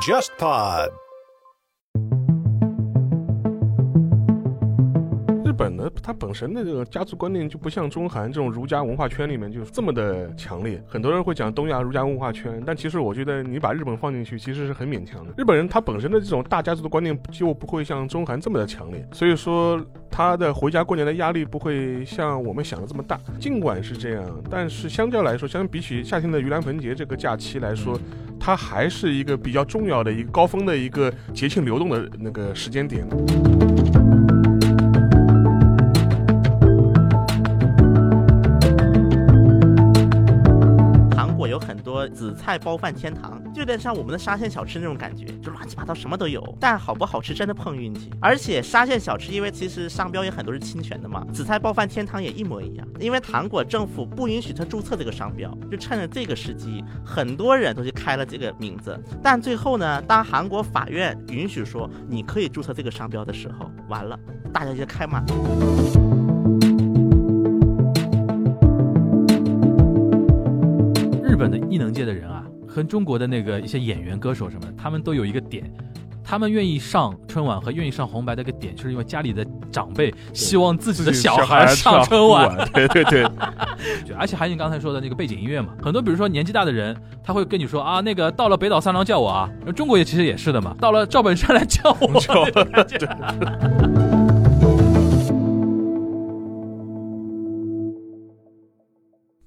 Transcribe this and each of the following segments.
JustPod。日本呢， 它本身的这个家族观念就不像中韩这种儒家文化圈里面就是这么的强烈。很多人会讲东亚儒家文化圈，但其实我觉得你把日本放进去，其实是很勉强的。日本人他本身的这种大家族的观念就不会像中韩这么的强烈，所以说他的回家过年的压力不会像我们想的这么大。尽管是这样，但是相较来说，相比起夏天的盂兰盆节这个假期来说，它还是一个比较重要的一个高峰的一个节庆流动的那个时间点。菜包饭天堂，就有点像我们的沙县小吃那种感觉，就乱七八糟什么都有。但好不好吃真的碰运气。而且沙县小吃，因为其实商标也很多是侵权的嘛，紫菜包饭天堂也一模一样。因为韩国政府不允许他注册这个商标，就趁着这个时机，很多人都去开了这个名字。但最后呢，当韩国法院允许说你可以注册这个商标的时候，完了，大家就开骂。日本的异能界的人啊，和中国的那个一些演员、歌手什么的，他们都有一个点，他们愿意上春晚和愿意上红白的一个点，就是因为家里的长辈希望自己的小孩上春晚。对对对，就而且还有你刚才说的那个背景音乐嘛，很多比如说年纪大的人，他会跟你说啊，那个到了北岛三郎叫我啊，中国也其实也是的嘛，到了赵本山来叫我。叫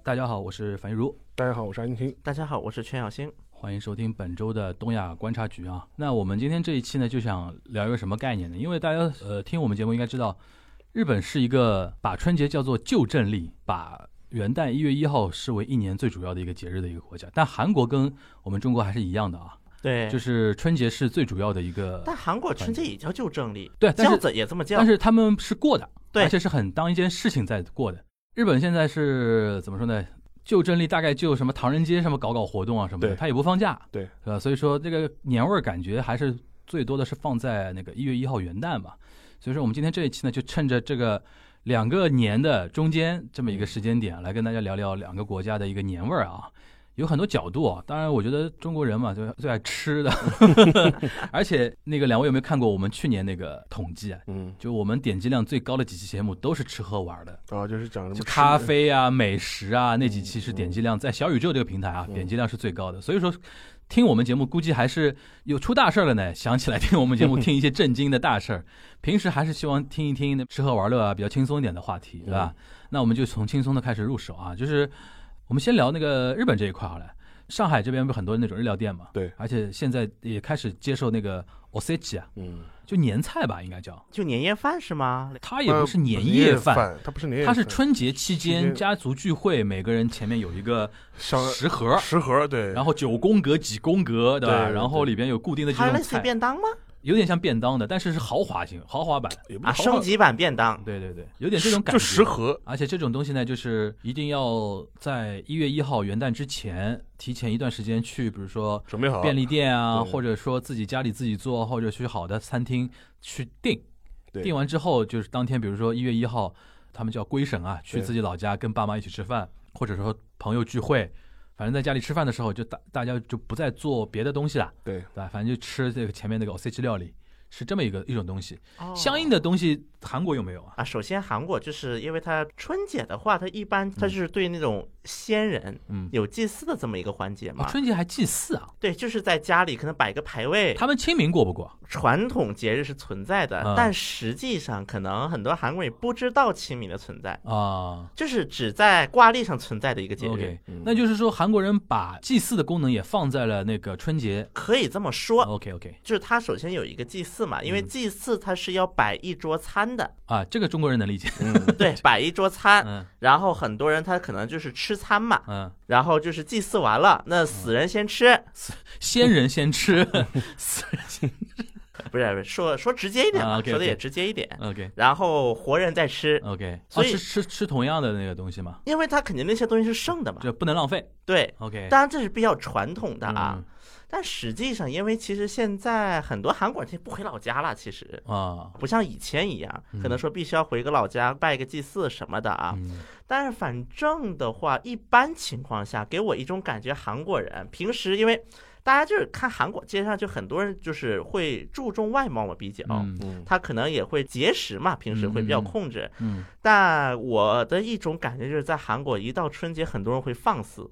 大家好，我是樊玉茹，大家好，我是安青。大家好，我是全小星。欢迎收听本周的东亚观察局啊。那我们今天这一期呢，就想聊一个什么概念呢？因为大家呃听我们节目应该知道，日本是一个把春节叫做旧正历，把元旦一月一号视为一年最主要的一个节日的一个国家。但韩国跟我们中国还是一样的啊，对，就是春节是最主要的一个，但韩国春节也叫旧正历，对，但是也这么叫。但是他们是过的，对而且是很当一件事情在过的。日本现在是怎么说呢？就正历大概就什么唐人街什么搞搞活动啊什么的，他也不放假，对，是吧？所以说这个年味儿感觉还是最多的是放在那个一月一号元旦嘛。所以说我们今天这一期呢，就趁着这个两个年的中间这么一个时间点，来跟大家聊聊两个国家的一个年味儿啊。有很多角度啊，当然我觉得中国人嘛，就最爱吃的，而且那个两位有没有看过我们去年那个统计啊？嗯，就我们点击量最高的几期节目都是吃喝玩的，啊，就是讲什么吃就咖啡啊、美食啊那几期是嗯点击量在小宇宙这个平台啊，嗯点击量是最高的。所以说，听我们节目估计还是有出大事儿了呢。想起来听我们节目，听一些震惊的大事儿。平时还是希望听一听那吃喝玩乐啊，比较轻松一点的话题，对吧？那我们就从轻松的开始入手啊，就是我们先聊那个日本这一块好了。上海这边不是很多那种日料店嘛，对而且现在也开始接受那个 osechi 啊，嗯，就年菜吧，应该叫。就年夜饭是吗？它也不是年呃夜饭，它不是年夜它，是春节期期间间家族聚会，每个人前面有一个像食盒，食盒，对，然后九宫格、几宫格，对吧？然后里边有固定的这种它类似于菜，便当吗？有点像便当的，但是是豪华型、豪华版。啊，也不是升级版便当。对对对，有点这种感觉就觉。食盒，而且这种东西呢，就是一定要在一月一号元旦之前，提前一段时间去，比如说准备好便利店啊，或者说自己家里自己做，或者去好的餐厅去订。订完之后，就是当天，比如说一月一号，他们叫归省啊，去自己老家跟爸妈一起吃饭，或者说朋友聚会，反正在家里吃饭的时候，就大大家就不再做别的东西了，对，对吧？反正就吃这个前面那个 o c 料理，是这么一个一种东西。哦相应的东西，韩国有没有啊？啊，首先韩国就是因为它春节的话，它一般它就是对那种先人嗯，有祭祀的这么一个环节啊嘛。春节还祭祀啊？对，就是在家里可能摆个牌位，他们清明过不过？传统节日是存在的，嗯但实际上可能很多韩国人也不知道清明的存在，啊就是只在挂历上存在的一个节日。那就是说韩国人把祭祀的功能也放在了那个春节。可以这么说，OK OK 就是它首先有一个祭祀嘛，因为嗯祭祀它是要摆一桌餐的，啊，这个中国人能理解。嗯，对，摆一桌餐，嗯。然后很多人他可能就是吃餐嘛，嗯，然后就是祭祀完了，那死人先吃，先人先吃，死人先 不是说说直接一点说的也直接一点，OK。然后活人再吃，OK，所以啊吃吃吃同样的那个东西嘛，因为他肯定那些东西是剩的嘛，就不能浪费。对，OK，当然这是比较传统的啊。嗯。但实际上，因为其实现在很多韩国人他不回老家了，其实啊，不像以前一样，嗯。可能说必须要回个老家拜个祭祀什么的啊。嗯。但是反正的话，一般情况下给我一种感觉，韩国人平时因为大家就是看韩国街上就很多人就是会注重外貌嘛，比较。他可能也会节食嘛，平时会比较控制。嗯但我的一种感觉就是在韩国，一到春节，很多人会放肆。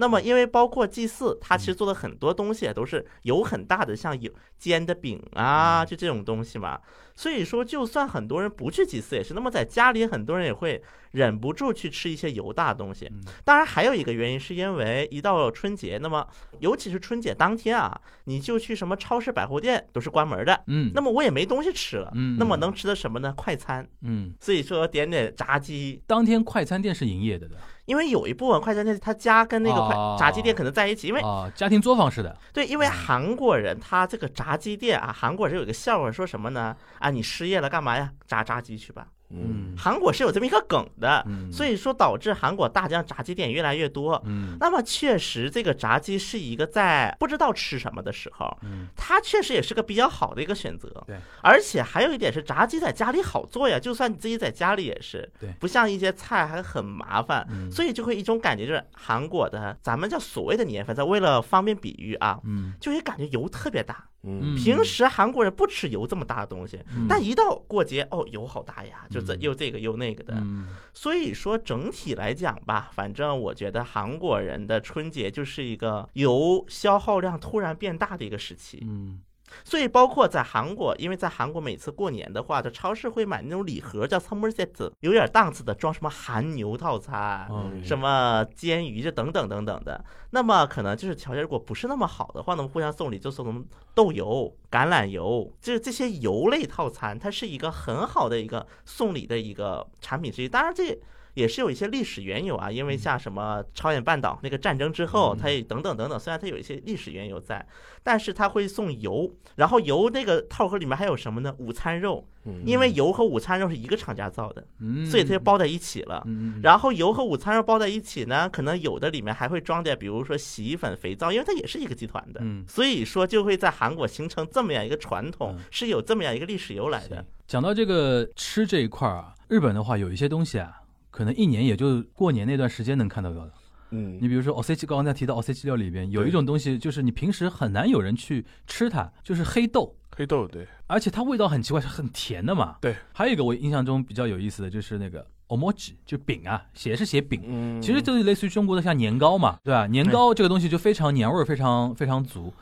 那么，因为包括祭祀，他其实做的很多东西也都是油很大的，像有煎的饼啊，就这种东西嘛。所以说，就算很多人不去祭祀也是，那么在家里很多人也会忍不住去吃一些油大的东西。嗯当然，还有一个原因是因为一到春节，那么尤其是春节当天啊，你就去什么超市、百货店都是关门的，嗯，那么我也没东西吃了。嗯那么能吃的什么呢？快餐。嗯，所以说点点炸鸡，当天快餐店是营业的的因为有一部分快餐店他家跟那个快哦炸鸡店可能在一起，因为啊，家庭作坊式的，对，因为韩国人他这个炸鸡店啊，韩国人有一个笑话，说什么呢？啊，你失业了干嘛呀？炸炸鸡去吧。嗯韩国是有这么一个梗的，嗯，所以说导致韩国大疆炸鸡店越来越多。嗯那么确实，这个炸鸡是一个在不知道吃什么的时候，嗯它确实也是个比较好的一个选择。对，而且还有一点是，炸鸡在家里好做呀，就算你自己在家里也是。对不像一些菜还很麻烦，嗯所以就会一种感觉就是韩国的咱们叫所谓的年份，在，为了方便比喻啊，嗯就会感觉油特别大。嗯。平时韩国人不吃油这么大的东西，嗯。但一到过节，哦，油好大呀，就这嗯又这个又那个的。嗯。所以说整体来讲吧，反正我觉得韩国人的春节就是一个油消耗量突然变大的一个时期。嗯所以包括在韩国，因为在韩国每次过年的话，这超市会买那种礼盒，叫 summer set，有点档次的，装什么韩牛套餐。嗯什么煎鱼这等等等等的，那么可能就是条件如果不是那么好的话，那么互相送礼就送什么豆油、橄榄油，就是这些油类套餐，它是一个很好的一个送礼的一个产品之一。当然这。也是有一些历史缘由啊，因为像什么朝鲜半岛那个战争之后，它也等等等等，虽然它有一些历史缘由在，但是它会送油，然后油那个套盒里面还有什么呢？午餐肉，嗯。因为油和午餐肉是一个厂家造的，嗯，所以它就包在一起了。嗯，然后油和午餐肉包在一起呢，可能有的里面还会装点，比如说洗衣粉、肥皂，因为它也是一个集团的，嗯。所以说就会在韩国形成这么样一个传统嗯，是有这么样一个历史由来的。讲到这个吃这一块儿啊，日本的话有一些东西啊，可能一年也就过年那段时间能看到的。嗯你比如说 o c 刚刚才提到 o c 料里边有一种东西，就是你平时很难有人去吃它，就是黑豆。黑豆对而且它味道很奇怪，是很甜的嘛。对。还有一个我印象中比较有意思的就是那个 omoji，就饼啊，写是写饼，嗯其实就是类似于中国的像年糕嘛，对吧？年糕这个东西就非常年味儿非常非常足。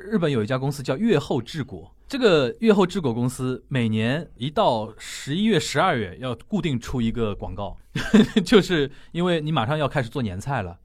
日本有一家公司叫月后治果，这个月后治果公司每年一到十一月、十二月要固定出一个广告，就是因为你马上要开始做年菜了。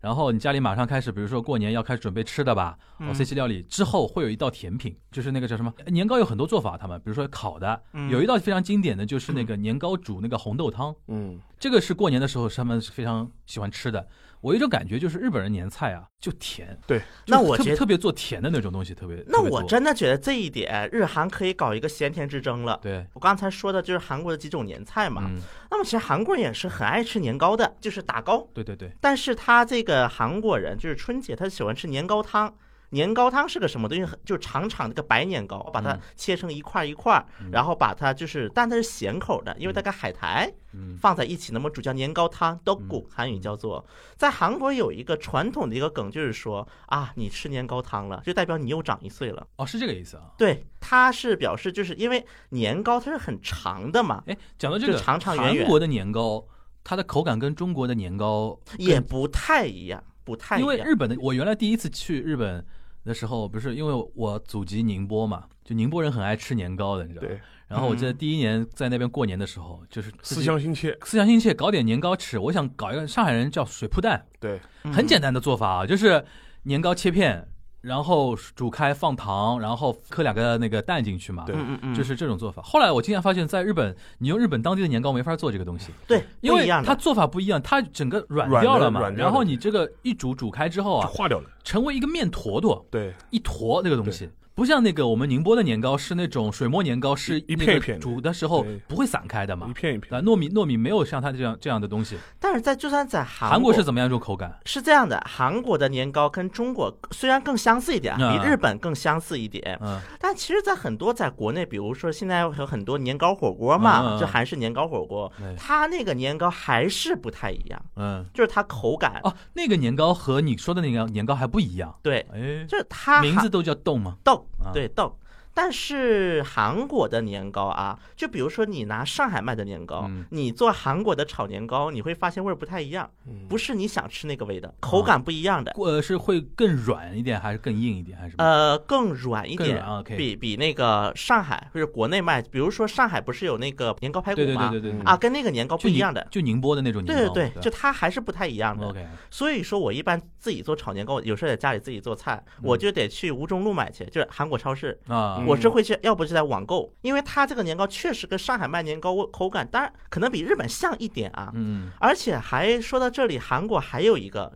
然后你家里马上开始，比如说过年要开始准备吃的吧，嗯。哦，C 系料理之后会有一道甜品，就是那个叫什么年糕有很多做法，他们比如说烤的，嗯。有一道非常经典的就是那个年糕煮那个红豆汤，嗯。这个是过年的时候他们是非常喜欢吃的。我有一种感觉就是日本人年菜啊就甜，对，那我觉得特别做甜的那种东西特别。那我真的觉得这一点，日韩可以搞一个咸甜之争了。对，我刚才说的就是韩国的几种年菜嘛，嗯，那么其实韩国人也是很爱吃年糕的，就是打糕。对对对，但是他这个韩国人就是春节，他喜欢吃年糕汤。年糕汤是个什么东西？就是长长的个白年糕，把它嗯切成一块一块，嗯然后把它就是，但它是咸口的，因为它跟海苔嗯放在一起，那么煮叫年糕汤 o g 韩语叫做。在韩国有一个传统的一个梗，就是说啊，你吃年糕汤了，就代表你又长一岁了。哦是这个意思啊。对，它是表示就是因为年糕它是很长的嘛，哎，讲到这个长长圆圆韩国的年糕，它的口感跟中国的年糕也不太一样，不太一因为样。日本的，我原来第一次去日本的时候，不是因为我祖籍宁波嘛，就宁波人很爱吃年糕的，你知道吗？对，然后我记得嗯第一年在那边过年的时候，就是思乡心切，思乡心切，搞点年糕吃。我想搞一个上海人叫水铺蛋，对，嗯很简单的做法啊，就是年糕切片，然后煮开放糖，然后磕两个那个蛋进去嘛。对。就是这种做法。后来我竟然发现，在日本，你用日本当地的年糕没法做这个东西，对，因为它做法不一样，它整个软掉了嘛。软掉然后你这个一煮煮开之后啊，化掉了，成为一个面坨坨，对，一坨那个东西，不像那个我们宁波的年糕是那种水磨年糕，是一一那个片一片煮的时候不会散开的嘛一。片一片。啊，糯米糯米没有像它这样这样的东西。但是在就算在韩韩国是怎么样一种口感？是这样的，韩国的年糕跟中国虽然更相似一点，啊比日本更相似一点，嗯但其实，在很多在国内，比如说现在有很多年糕火锅嘛，就韩式年糕火锅对，它那个年糕还是不太一样，嗯。就是它口感，哦，那个年糕和你说的那个年糕还不一样。对，哎，就是它名字都叫冻吗？豆对到但是韩国的年糕啊，就比如说你拿上海卖的年糕，嗯你做韩国的炒年糕，你会发现味儿不太一样，嗯不是你想吃那个味道，口感不一样的。呃，是会更软一点，还是更硬一点，还是？呃，更软一点比比那个上海或者国内卖，比如说上海不是有那个年糕排骨对对吗？对对对，啊，跟那个年糕不一样的。就宁波的那种年糕。对对对，吧就它还是不太一样的。OK，所以说我一般自己做炒年糕，有时候在家里自己做菜，我就得去吴中路买去，就是韩国超市。啊嗯，我是会去，要不就在网购，因为它这个年糕确实跟上海卖年糕味口感，当然可能比日本像一点啊。嗯而且还说到这里，韩国还有一个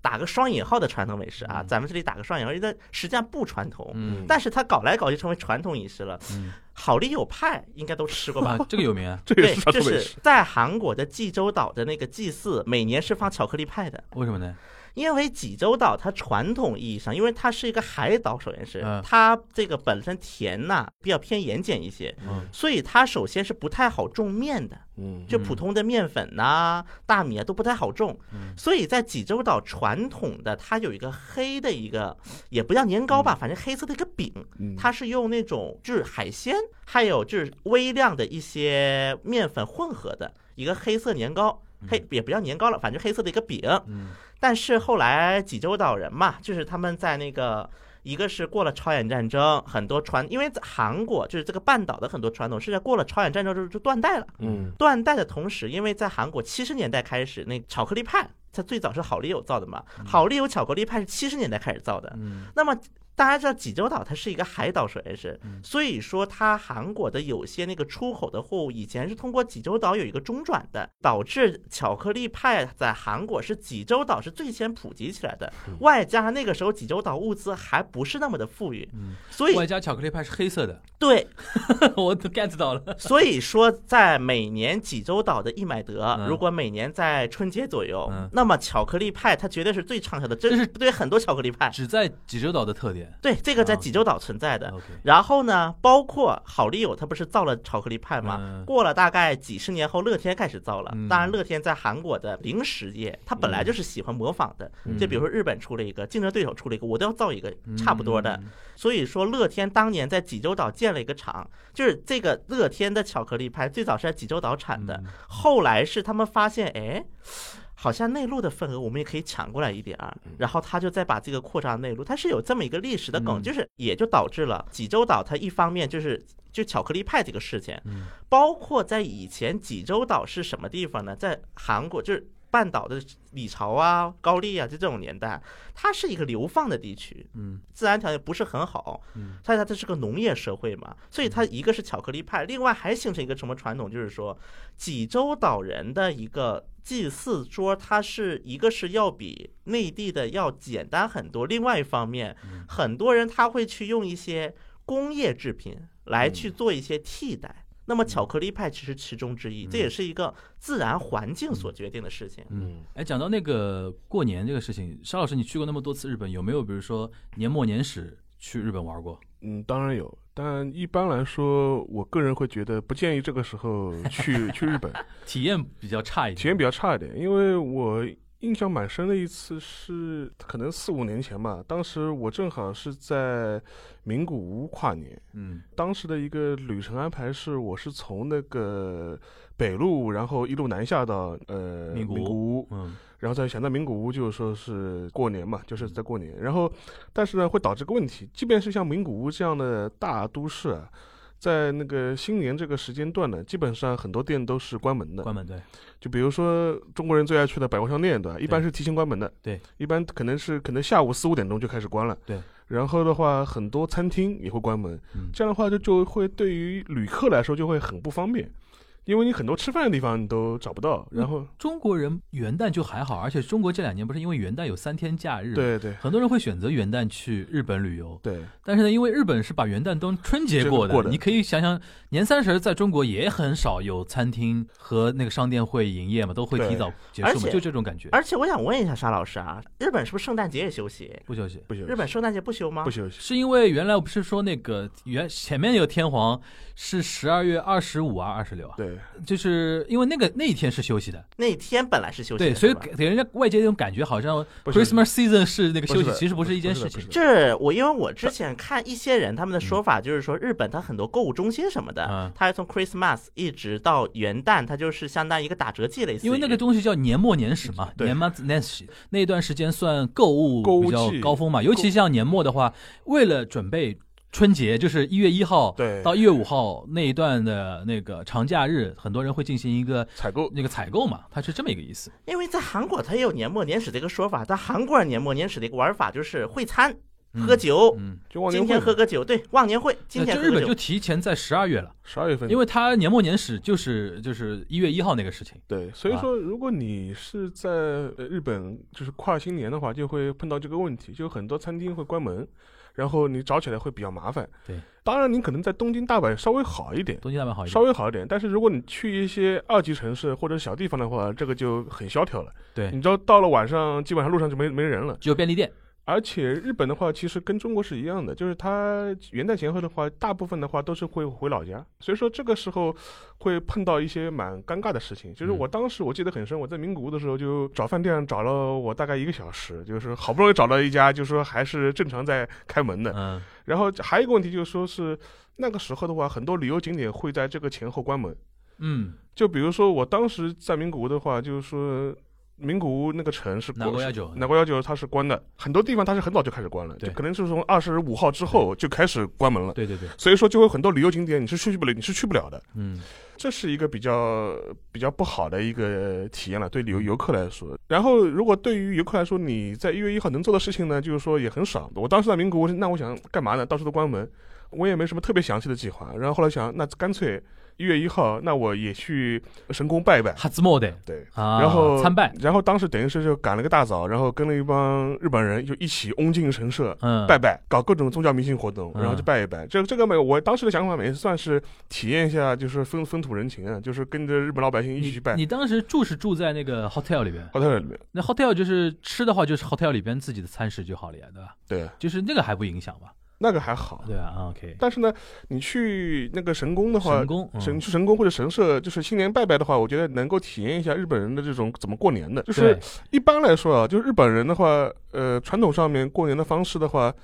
打个双引号的传统美食啊，嗯咱们这里打个双引号，因为它实际上不传统，嗯但是它搞来搞去成为传统饮食了。嗯，好丽友派应该都吃过吧？啊，这个有名啊？对这个是，传就是统美食。在韩国的济州岛的那个祭祀，每年是放巧克力派的。为什么呢？因为济州岛它传统意义上，因为它是一个海岛，首先是嗯。它这个本身甜呐、比较偏盐碱一些，嗯。所以它首先是不太好种面的，嗯，就普通的面粉呐、大米啊都不太好种。嗯。所以在济州岛传统的它有一个黑的一个，也不叫年糕吧，反正黑色的一个饼，嗯。它是用那种就是海鲜，还有就是微量的一些面粉混合的一个黑色年糕，黑也不叫年糕了，反正黑色的一个饼。嗯但是后来济州岛人嘛，就是他们在那个。一个是过了朝鲜战争，很多传，因为在韩国就是这个半岛的很多传统是在过了朝鲜战争之后就断代了。嗯断代的同时，因为在韩国七十年代开始，那巧克力派它最早是好丽友造的嘛，好丽友巧克力派是七十年代开始造的。嗯那么大家知道济州岛它是一个海岛，首先是嗯，所以说它韩国的有些那个出口的货物以前是通过济州岛有一个中转的，导致巧克力派在韩国是济州岛是最先普及起来的，外加上那个时候济州岛物资还不是那么的富裕，嗯，所以外加巧克力派是黑色的，对，我都 get 到了。所以说在每年济州岛的一买得嗯，如果每年在春节左右嗯，那么巧克力派它绝对是最畅销的，这这是对很多巧克力派，只在济州岛的特点。对这个在啊济州岛存在的。然后呢，包括好丽友，他不是造了巧克力派吗？嗯过了大概几十年后，乐天开始造了。嗯当然，乐天在韩国的零食业，他本来就是喜欢模仿的。嗯就比如说日本出了一个，竞争对手出了一个，我都要造一个差不多的。嗯所以说，乐天当年在济州岛建了一个厂，就是这个乐天的巧克力派最早是在济州岛产的，嗯后来是他们发现，哎。好像内陆的份额我们也可以抢过来一点儿，然后他就再把这个扩张内陆，它是有这么一个历史的梗，嗯。就是也就导致了济州岛它一方面就是就巧克力派这个事情，嗯。包括在以前济州岛是什么地方呢？在韩国就是半岛的李朝啊、高丽啊，就这种年代，它是一个流放的地区，嗯。自然条件不是很好，嗯。所以它这是个农业社会嘛，所以它一个是巧克力派，另外还形成一个什么传统，就是说济州岛人的一个祭祀桌，它是一个是要比内地的要简单很多，另外一方面，很多人他会去用一些工业制品来去做一些替代。那么巧克力派其实其中之一，这也是一个自然环境所决定的事情。嗯，哎，讲到那个过年这个事情，沙老师，你去过那么多次日本，有没有比如说年末年始去日本玩过？嗯，当然有，但一般来说，我个人会觉得不建议这个时候去 去日本，体验比较差一点，体验比较差一点，因为我印象蛮深的一次是可能四五年前吧，当时我正好是在名古屋跨年，嗯。当时的一个旅程安排是，我是从那个北路，然后一路南下到呃名古屋屋，嗯然后再想到名古屋，就是说是过年嘛，就是在过年。然后，但是呢，会导致个问题，即便是像名古屋这样的大都市啊，在那个新年这个时间段呢，基本上很多店都是关门的。关门对，就比如说中国人最爱去的百货商店，对吧？一般是提前关门的。对，一般可能是可能下午四五点钟就开始关了。对。然后的话，很多餐厅也会关门。嗯这样的话，就就会对于旅客来说就会很不方便。因为你很多吃饭的地方你都找不到，嗯然后中国人元旦就还好，而且中国这两年不是因为元旦有三天假日，，对对。很多人会选择元旦去日本旅游。对，但是呢，因为日本是把元旦当春节过的，过的。你可以想想，年三十在中国也很少有餐厅和那个商店会营业嘛，都会提早结束嘛，而且就这种感觉。而且我想问一下沙老师啊，日本是不是圣诞节也休息？不休息，不休息日本圣诞节不休吗？不？休息，是因为原来我不是说那个原前面那个天皇是十二月二十五啊二十六啊，对就是因为那个那一天是休息的，那天本来是休息的，对，所以给给人家外界那种感觉好像 Christmas season 是那个休息，其实不是一件事情。这我因为我之前看一些人他们的说法，就是说日本它很多购物中心什么的嗯，它从 Christmas 一直到元旦，它就是相当于一个打折季，类似于。因为那个东西叫年末年始嘛，对。年末年始那一段时间算购物比较高峰嘛，尤其像年末的话，为了准备春节，就是一月一号对到一月五号那一段的那个长假日，很多人会进行一个采购那个采购嘛，它是这么一个意思。因为在韩国它也有年末年始的一个说法，在韩国人年末年始的一个玩法就是会餐、嗯喝酒。嗯，今天就忘年会喝个酒，对，忘年会，今天日本就。提前在十二月了，十二月份，因为它年末年始就是就是一月一号那个事情。对，所以啊说如果你是在呃日本就是跨新年的话，就会碰到这个问题，就很多餐厅会关门，然后你找起来会比较麻烦。对，当然你可能在东京、大阪稍微好一点。东京大阪好一稍，微好一点，但是如果你去一些二级城市或者小地方的话，这个就很萧条了。对你知道到了晚上，基本上路上就没没人了。只有便利店。而且日本的话，其实跟中国是一样的，就是它元旦前后的话，大部分的话都是会回老家，所以说这个时候会碰到一些蛮尴尬的事情。就是嗯我当时我记得很深，我在名古屋的时候就找饭店找了我大概一个小时，就是好不容易找到一家，就是说还是正常在开门的。嗯，然后还有一个问题就是说是那个时候的话，很多旅游景点会在这个前后关门。嗯，就比如说我当时在名古屋的话，就是说名古屋那个城是关哪国幺九？哪国幺九它是关的，很多地方它是很早就开始关了，对就可能是从二十五号之后就开始关门了。对对对，所以说，就会有很多旅游景点你是去不了，你是去不了的，嗯这是一个比较比较不好的一个体验了，对旅游游客来说。然后，如果对于游客来说，你在一月一号能做的事情呢，就是说也很少。我当时在名古屋，那我想干嘛呢？到处都关门，我也没什么特别详细的计划。然后后来想，那干脆一月一号，那我也去神宫拜一拜。哈兹莫的对，啊，然后参拜，然后当时等于是就赶了个大早，然后跟了一帮日本人就一起嗡进神社。嗯，拜拜，搞各种宗教迷信活动，嗯然后就拜一拜。这这个没有，我当时的想法也算是体验一下，就是风风土人情啊，就是跟着日本老百姓一起去拜你。你当时住是住在那个 hotel 里边，hotel 里面，那 hotel 就是吃的话，就是 hotel 里边自己的餐食就好了呀，对吧？对，就是那个还不影响吧？那个还好。对啊？OK，但是呢，你去那个神宫的话神，宫，嗯神去神宫或者神社，就是新年拜拜的话，我觉得能够体验一下日本人的这种怎么过年的。就是一般来说啊，就是日本人的话，呃，传统上面过年的方式的话，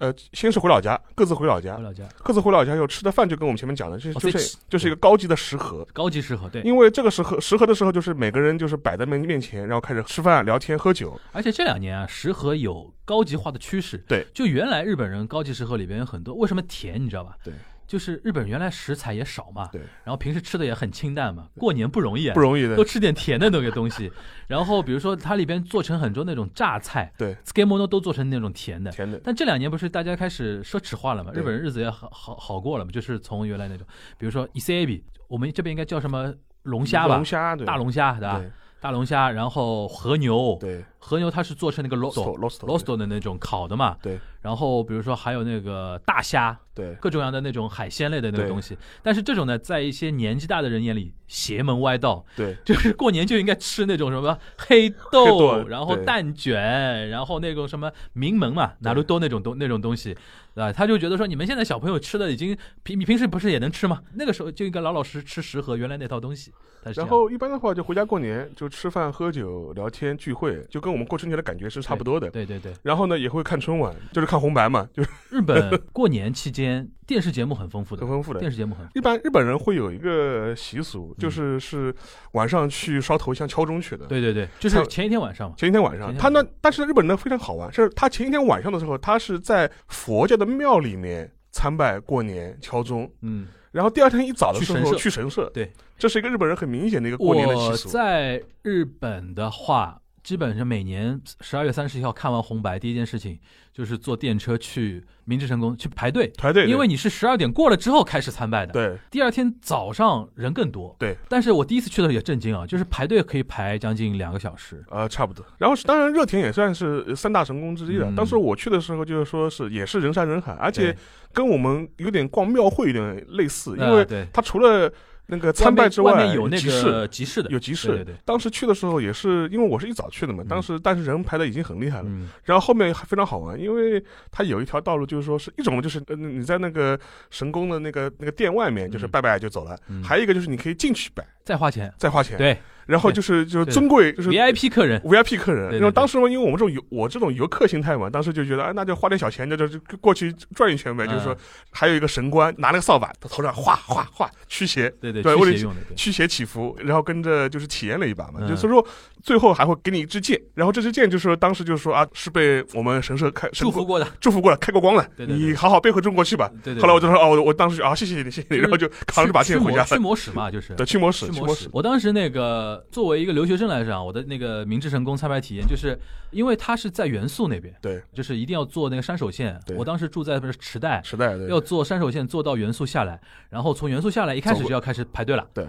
呃，先是回老家，各自回老家回，老家各自回老家以后吃的饭就跟我们前面讲的，就哦就是就是一个高级的食盒。高级食盒对，因为这个食盒食盒的时候，就是每个人就是摆在面面前，然后开始吃饭、聊天、喝酒。而且这两年啊，食盒有高级化的趋势。对，就原来日本人高级食盒里边有很多，为什么甜你知道吧？对，就是日本原来食材也少嘛，对，然后平时吃的也很清淡嘛，过年不容易啊，不容易的多。吃点甜的那个东西。然后比如说它里边做成很多那种榨菜对，s k i m o n o 都做成那种甜的。甜的。但这两年不是大家开始奢侈化了嘛？日本人日子也好好好过了嘛？就是从原来那种，比如说伊塞比，我们这边应该叫什么龙虾吧龙？虾，对，大龙虾对吧？对大龙虾，然后和牛，对和牛它是做成那个 rosto lost rosto 的那种烤的嘛。对然后比如说还有那个大虾，对各种各样的那种海鲜类的那个东西。但是这种呢，在一些年纪大的人眼里邪门歪道，对就是过年就应该吃那种什么黑豆，然后蛋卷，然后那种什么名门嘛，拿路多那种东那种东西，啊，他就觉得说你们现在小朋友吃的已经平你平时不是也能吃吗？那个时候就应该老老实实吃食盒原来那套东西。然后一般的话，就回家过年，就吃饭、喝酒、聊天、聚会，就跟我们过春节的感觉是差不多的。对对对，然后呢，也会看春晚，就是看红白嘛，就是日本 过年期间电视节目很丰富的很，丰富的电。视节目很一般日本人会有一个习俗，嗯就是是晚上去烧头香、敲钟去的。对对对，就是前一天晚上嘛，前一天晚上，他呢，但是日本人呢非常好玩，是他前一天晚上的时候，他是在佛教的庙里面参拜过年、敲钟，嗯，然后第二天一早的时候去神社。对，这是一个日本人很明显的一个过年的习我俗。在日本的话，基本上每年十二月三十一号看完红白，第一件事情就是坐电车去明治神宫去排队，排队，因为你是十二点过了之后开始参拜的。对第二天早上人更多。对，但是我第一次去的时候也震惊啊，就是排队可以排将近两个小时。呃，差不多。然后是当然热田也算是三大神宫之一了。嗯当时我去的时候，就是说是也是人山人海，而且跟我们有点逛庙会有点类似，因啊为对它除了那个参拜之外面有那集市个集市的，有集市。对对对，当时去的时候也是，因为我是一早去的嘛，嗯当时但是人排的已经很厉害了。嗯然后后面还非常好玩，因为它有一条道路，就是说是一种就是呃你在那个神宫的那个那个殿外面，就是嗯拜拜就走了；嗯还有一个就是你可以进去拜，再花钱。再花钱。对然后就是就是尊贵，就是 VIP 客人，VIP 客人，然后当时嘛，因为我们这种游我这种游客心态嘛，当时就觉得，哎，那就花点小钱，就就就过去转一圈呗。就是说嗯，还有一个神官拿那个扫把，他头上哗哗哗驱邪，对对，对为了驱邪祈福，然后跟着就是体验了一把嘛。嗯就所以说，最后还会给你一支箭，然后这支箭就是说当时就是说啊，是被我们神社开祝福过的，祝福过了，开过光了，你好好背回中国去吧。对对。后来我就说，哦，我我当时啊，谢谢你，谢谢你，然后就扛着把剑回家驱。魔使嘛，就是对，驱魔使，驱魔使，我当时那个作为一个留学生来讲，我的那个明治神宫参拜体验，就是因为它是在元素那边，对，就是一定要坐那个山手线。我当时住在不是池袋，池袋对，要坐山手线坐到元素下来，然后从元素下来一开始就要开始排队了。对，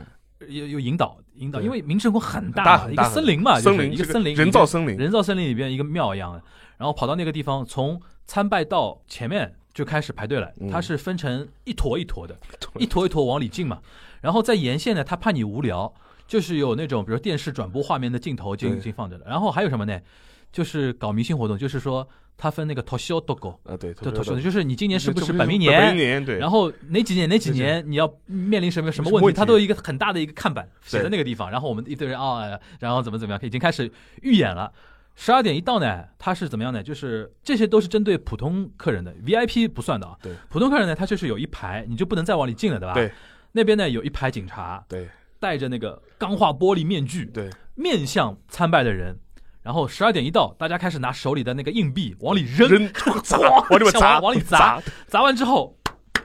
有有引导引导，因为明治神宫很大嘛，一个森林嘛，就是森林一个森林，人造森林，人造森林里边一个庙一样的，然后跑到那个地方，从参拜到前面就开始排队了。嗯。它是分成一坨一坨的，一坨一坨。往里进嘛。然后在沿线呢，他怕你无聊，就是有那种比如电视转播画面的镜头就已经放着了。然后还有什么呢？就是搞迷信活动，就是说他分那个 Toshio Dogo，啊，对，Toshio，就是你今年是不是本本命年？年年对，然后哪几年哪几年你要面临什么什么问题，什么问题它都有一个很大的一个看板写在那个地方。然后我们一堆人啊，然后怎么怎么样，已经开始预演了。十二点一到呢，他是怎么样呢？就是这些都是针对普通客人的，VIP 不算的啊。对，普通客人呢，他就是有一排，你就不能再往里进了，对吧？对。那边呢有一排警察，对戴着那个钢化玻璃面具，对。面向参拜的人。然后十二点一到，大家开始拿手里的那个硬币往里扔，扔。砸，往里面砸，往往里砸。砸，完之后，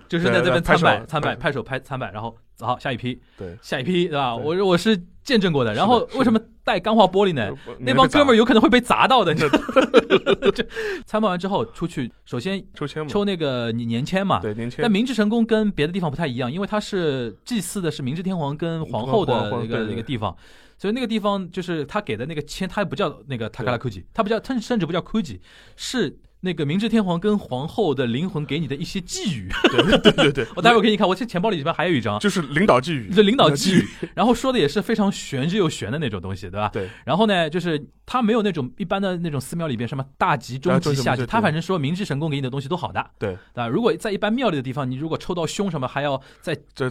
就是在对这边参拜参拜嗯拍手拍参拜，然后好下一批。对，下一批，对吧？我我是见证过的。然后为什么带钢化玻璃呢？那帮哥们儿有有可能会被砸到的。你知道吗就 参拜完之后出去，首先抽签嘛？抽那个年年签嘛。对年签但，明治神宫跟别的地方不太一样，因为它是祭祀的是明治天皇跟皇后的那个那个地方，所以那个地方就是他给的那个签，他也不叫那个 Takara Kuji，它不叫，它甚至不叫 Kuji，是那个明治天皇跟皇后的灵魂给你的一些寄语。对对对对，我待会儿给你看，我这钱包里边还有一张，就是领导寄语，这领导寄语，然后说的也是非常玄之又玄的那种东西，对吧？对然后呢，就是他没有那种一般的那种寺庙里边什么大吉、中吉、下吉，他反正说明治神宫给你的东西都好的，对对吧？如果在一般庙里的地方，你如果抽到凶什么，还要再结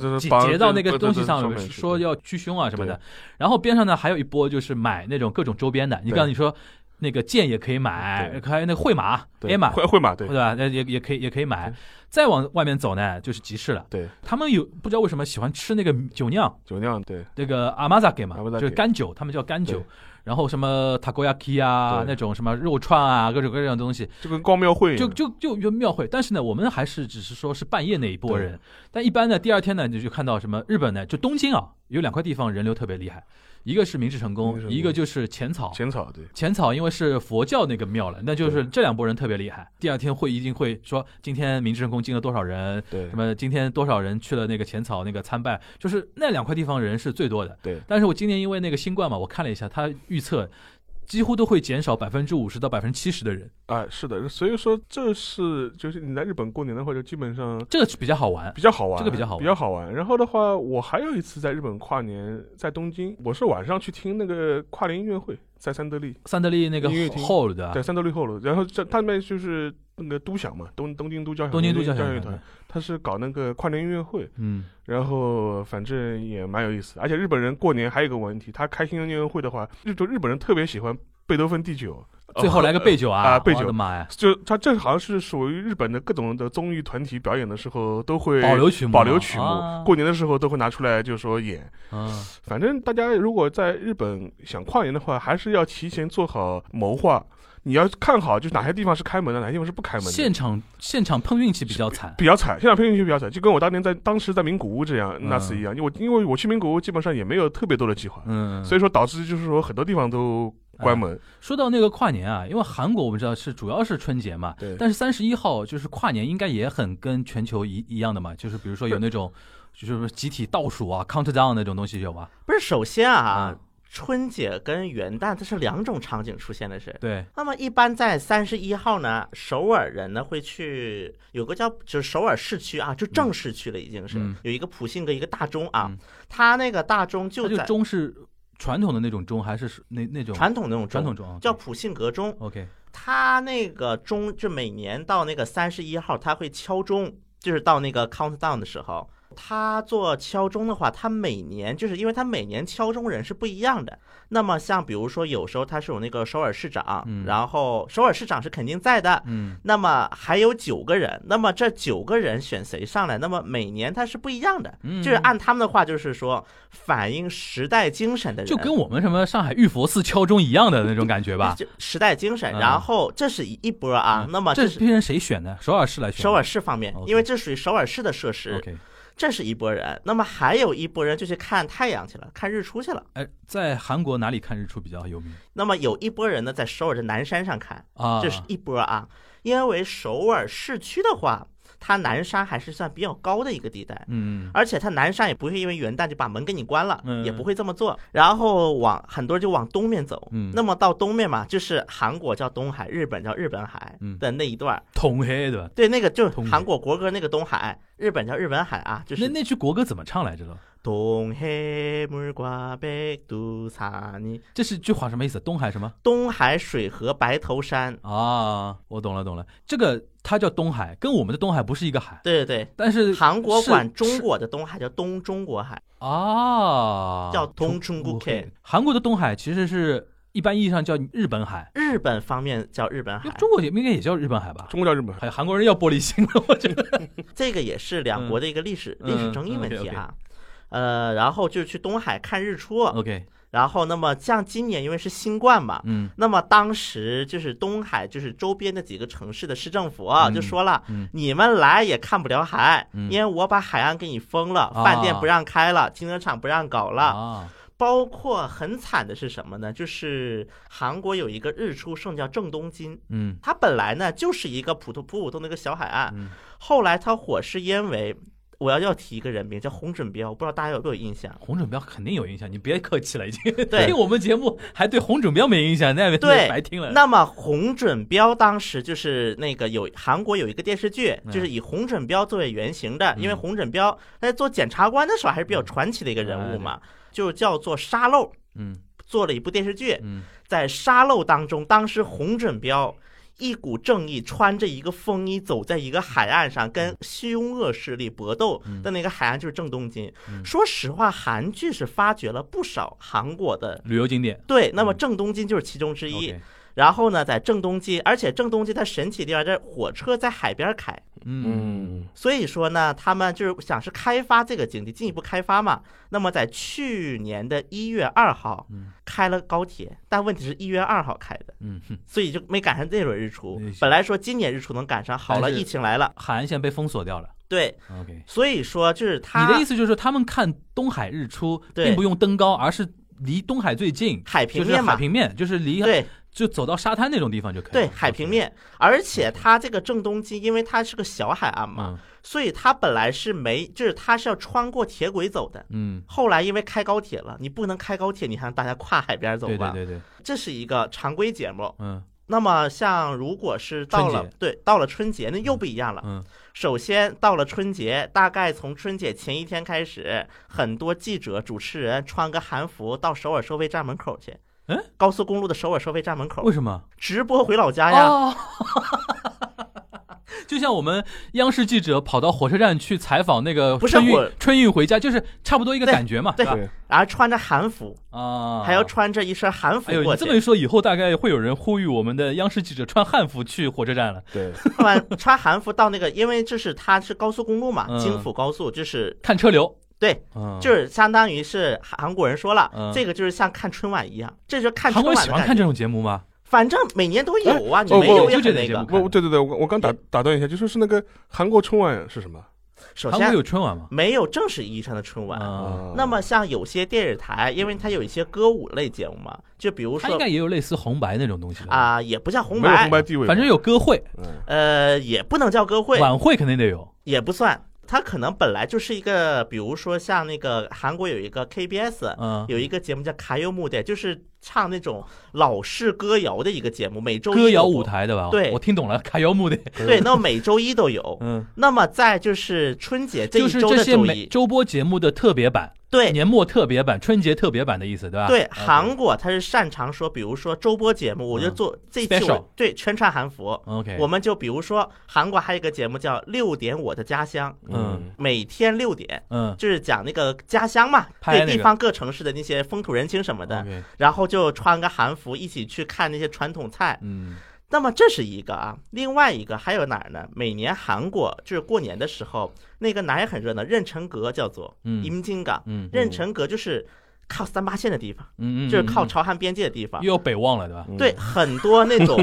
结到那个东西上说要驱凶啊什么的。然后边上呢还有一波就是买那种各种周边的，你对刚才你说那个剑也可以买，还有那个会马、对。A 马，会会马对。对吧？那也也可以也可以买。再往外面走呢，就是集市了。对。他们有不知道为什么喜欢吃那个酒酿，酒酿对。那个阿玛扎给嘛，就是干酒，他们叫干酒。然后什么 takoyaki 啊，那种什么肉串啊，各种各样的东西，就跟逛庙会就就就就庙会。但是呢，我们还是只是说是半夜那一波人，但一般呢，第二天呢，你就看到什么日本呢，就东京啊，有两块地方人流特别厉害，一个是明治神宫明治，神宫一个就是浅草。浅草对浅草因为是佛教那个庙了，那就是这两拨人特别厉害。第二天会一定会说，今天明治成功进了多少人，对什么今天多少人去了那个浅草那个参拜，就是那两块地方人是最多的。对但是我今年因为那个新冠嘛，我看了一下，他预测几乎都会减少百分之五十到百分之七十的人，哎是的，所以说这是就是你在日本过年的话，就基本上这个比较好玩。比较好玩，这个比较好玩比较好玩。然后的话，我还有一次在日本跨年，在东京，我是晚上去听那个跨年音乐会，在三德利，三得利那个音乐厅。hall 的，对，三德利后楼。然后这他们就是那个都响嘛，东东京都交响东京都交响乐团，，他是搞那个跨年音乐会，嗯，然后反正也蛮有意思。而且日本人过年还有一个问题，他开新年音乐会的话，日就日本人特别喜欢贝多芬第九，最后来个贝九啊，啊备酒我的妈呀，就他这好像是属于日本的各种的综艺团体表演的时候都会保留曲目，保留曲目，啊。过年的时候都会拿出来，就是说演。嗯，反正大家如果在日本想跨年的话，还是要提前做好谋划。你要看好，就是哪些地方是开门的，哪些地方是不开门的。现场现场碰运气比较惨，比较惨，现场碰运气比较惨，就跟我当年在当时在名古屋这样嗯。那次一样。因为我因为我去名古屋基本上也没有特别多的计划，嗯，所以说导致就是说很多地方都关门。说到那个跨年啊，因为韩国我们知道是主要是春节嘛，对但是三十一号就是跨年，应该也很跟全球一一样的嘛，就是比如说有那种就是说集体倒数啊，countdown 那种东西有吧？不是，首先啊，啊春节跟元旦这是两种场景出现的是。对，那么一般在三十一号呢，首尔人呢会去有个叫就是首尔市区啊，就正市区了，已经是、嗯有一个普信阁一个大钟啊，嗯它那个大钟就在个钟是传统的那种钟，还是那那种传统那种钟，传统钟？叫普信阁钟。OK，它那个钟就每年到那个三十一号，它会敲钟，就是到那个 countdown 的时候，他做敲钟的话，他每年就是因为他每年敲钟人是不一样的。那么像比如说有时候他是有那个首尔市长，嗯然后首尔市长是肯定在的。嗯那么还有九个人，那么这九个人选谁上来？那么每年他是不一样的，嗯，就是按他们的话，就是说反映时代精神的人，就跟我们什么上海玉佛寺敲钟一样的那种感觉吧？就时代精神。嗯然后这是一一波啊，嗯那么是这批人谁选的？首尔市来选的。首尔市方面，因为这属于首尔市的设施，OK，这是一波人。那么还有一波人就去看太阳去了，看日出去了。哎，在韩国哪里看日出比较有名那么有一波人呢，在首尔的南山上看，啊？这是一波啊。因为首尔市区的话，它南沙还是算比较高的一个地带。嗯而且它南沙也不会因为元旦就把门给你关了，嗯也不会这么做。然后往很多人就往东面走，嗯那么到东面嘛，就是韩国叫东海，日本叫日本海嗯的那一段儿。统黑对吧？对，那个就是韩国国歌那个东海，日本叫日本海啊，就是那那句国歌怎么唱来着的？东海白茶，这是句话什么意思？东海什么？东海水和白头山啊，我懂了懂了。这个它叫东海，跟我们的东海不是一个海。对对对，但是韩国管中国的东海叫东中国海啊，叫东中国海。韩国的东海其实是一般意义上叫日本海，日本方面叫日本海，中国也应该也叫日本海吧？中国叫日本海，韩国人要玻璃心，我觉得 这个也是两国的一个历史历史争议问题哈。呃，然后就是去东海看日出，OK，然后那么像今年因为是新冠嘛，嗯那么当时就是东海就是周边的几个城市的市政府啊，嗯就说了，嗯你们来也看不了海，嗯因为我把海岸给你封了，啊饭店不让开了，停车场不让搞了。啊，包括很惨的是什么呢？就是韩国有一个日出胜叫正东京，嗯它本来呢就是一个普通普普通的一个小海岸，嗯后来它火是因为。我要要提一个人名叫洪准彪，我不知道大家有没有印象？洪准彪肯定有印象，你别客气了，已经。对。听我们节目还对洪准彪没印象，那也对白听了。那么洪准彪当时就是那个有韩国有一个电视剧，嗯。就是以洪准彪作为原型的，嗯。因为洪准标他在做检察官的时候还是比较传奇的一个人物嘛，就叫做沙漏，嗯。做了一部电视剧，嗯。在沙漏当中，当时洪准标。一股正义，穿着一个风衣走在一个海岸上，跟凶恶势力搏斗嗯。的那个海岸就是正东京。嗯。说实话，韩剧是发掘了不少韩国的旅游景点。对，那么嗯。正东京就是其中之一。然后呢，在正东街，而且正东街它神奇的地方，这火车在海边开，嗯。嗯，所以说呢，他们就是想是开发这个景地，进一步开发嘛。那么在去年的一月二号嗯。开了高铁，但问题是一月二号开的，嗯哼，所以就没赶上这轮日出。本来说今年日出能赶上，好了，疫情来了，海岸线被封锁掉了。对，OK，所以说就是他你的意思就是说，他们看东海日出对。并不用登高，而是离东海最近，海平面嘛，海平面，就是离对就走到沙滩那种地方就可以了。对，海平面，而且它这个正东京，因为它是个小海岸嘛，嗯所以它本来是没，就是它是要穿过铁轨走的。嗯，后来因为开高铁了，你不能开高铁，你还让大家跨海边走吧？对对对对，这是一个常规节目。嗯那么像如果是到了对到了春节，那又不一样了。嗯首先到了春节，大概从春节前一天开始，很多记者、主持人穿个韩服到首尔收费站门口去。嗯，高速公路的首尔收费站门口为什么？直播回老家呀。哦，就像我们央视记者跑到火车站去采访那个春运不是火春运回家，就是差不多一个感觉嘛，对吧？然后穿着韩服，啊，还要穿着一身韩服哎呦，过去你这么。一说，以后大概会有人呼吁我们的央视记者穿汉服去火车站了，对，穿穿韩服到那个，因为这是它是高速公路嘛，嗯京釜高速，就是看车流。对，嗯，就是相当于是韩国人说了，嗯这个就是像看春晚一样，这就是看韩国人春晚的感觉。喜欢看这种节目吗？反正每年都有啊，你哦不没有对对对，我我刚打打断一下，就说是那个韩国春晚是什么？首先韩国有春晚吗？没有正式意义上的春晚。啊，那么像有些电视台，因为它有一些歌舞类节目嘛，就比如说它应该也有类似红白那种东西的，啊、也不叫红没有白，红白地位，反正有歌会、嗯，呃，也不能叫歌会，晚会肯定得有。也不算。它可能本来就是一个，比如说像那个韩国有一个 KBS，、嗯，有一个节目叫《卡优木的》，就是唱那种老式歌谣的一个节目，每周一歌谣舞台对吧？对我听懂了，卡优木的。对，那么每周一都有。嗯，那么在就是春节这一周的周一，每周播节目的特别版，对。年末特别版、春节特别版的意思，对吧？对，韩国他是擅长说，比如说周播节目，我就嗯做这期对全穿韩服，OK，我们就比如说韩国还有一个节目叫《六点我的家乡》，嗯。每天六点嗯。就是讲那个家乡嘛，对地方各城市的那些风土人情什么的。然后就穿个韩服一起去看那些传统菜。嗯那么这是一个啊，另外一个还有哪儿呢？每年韩国就是过年的时候，那个哪儿也很热闹，任城阁叫做嗯임진강， 嗯任城阁就是 靠三八线的地方，嗯嗯，就是靠嗯朝韩边界的地方。又有北望了，对吧？嗯对，很多那种，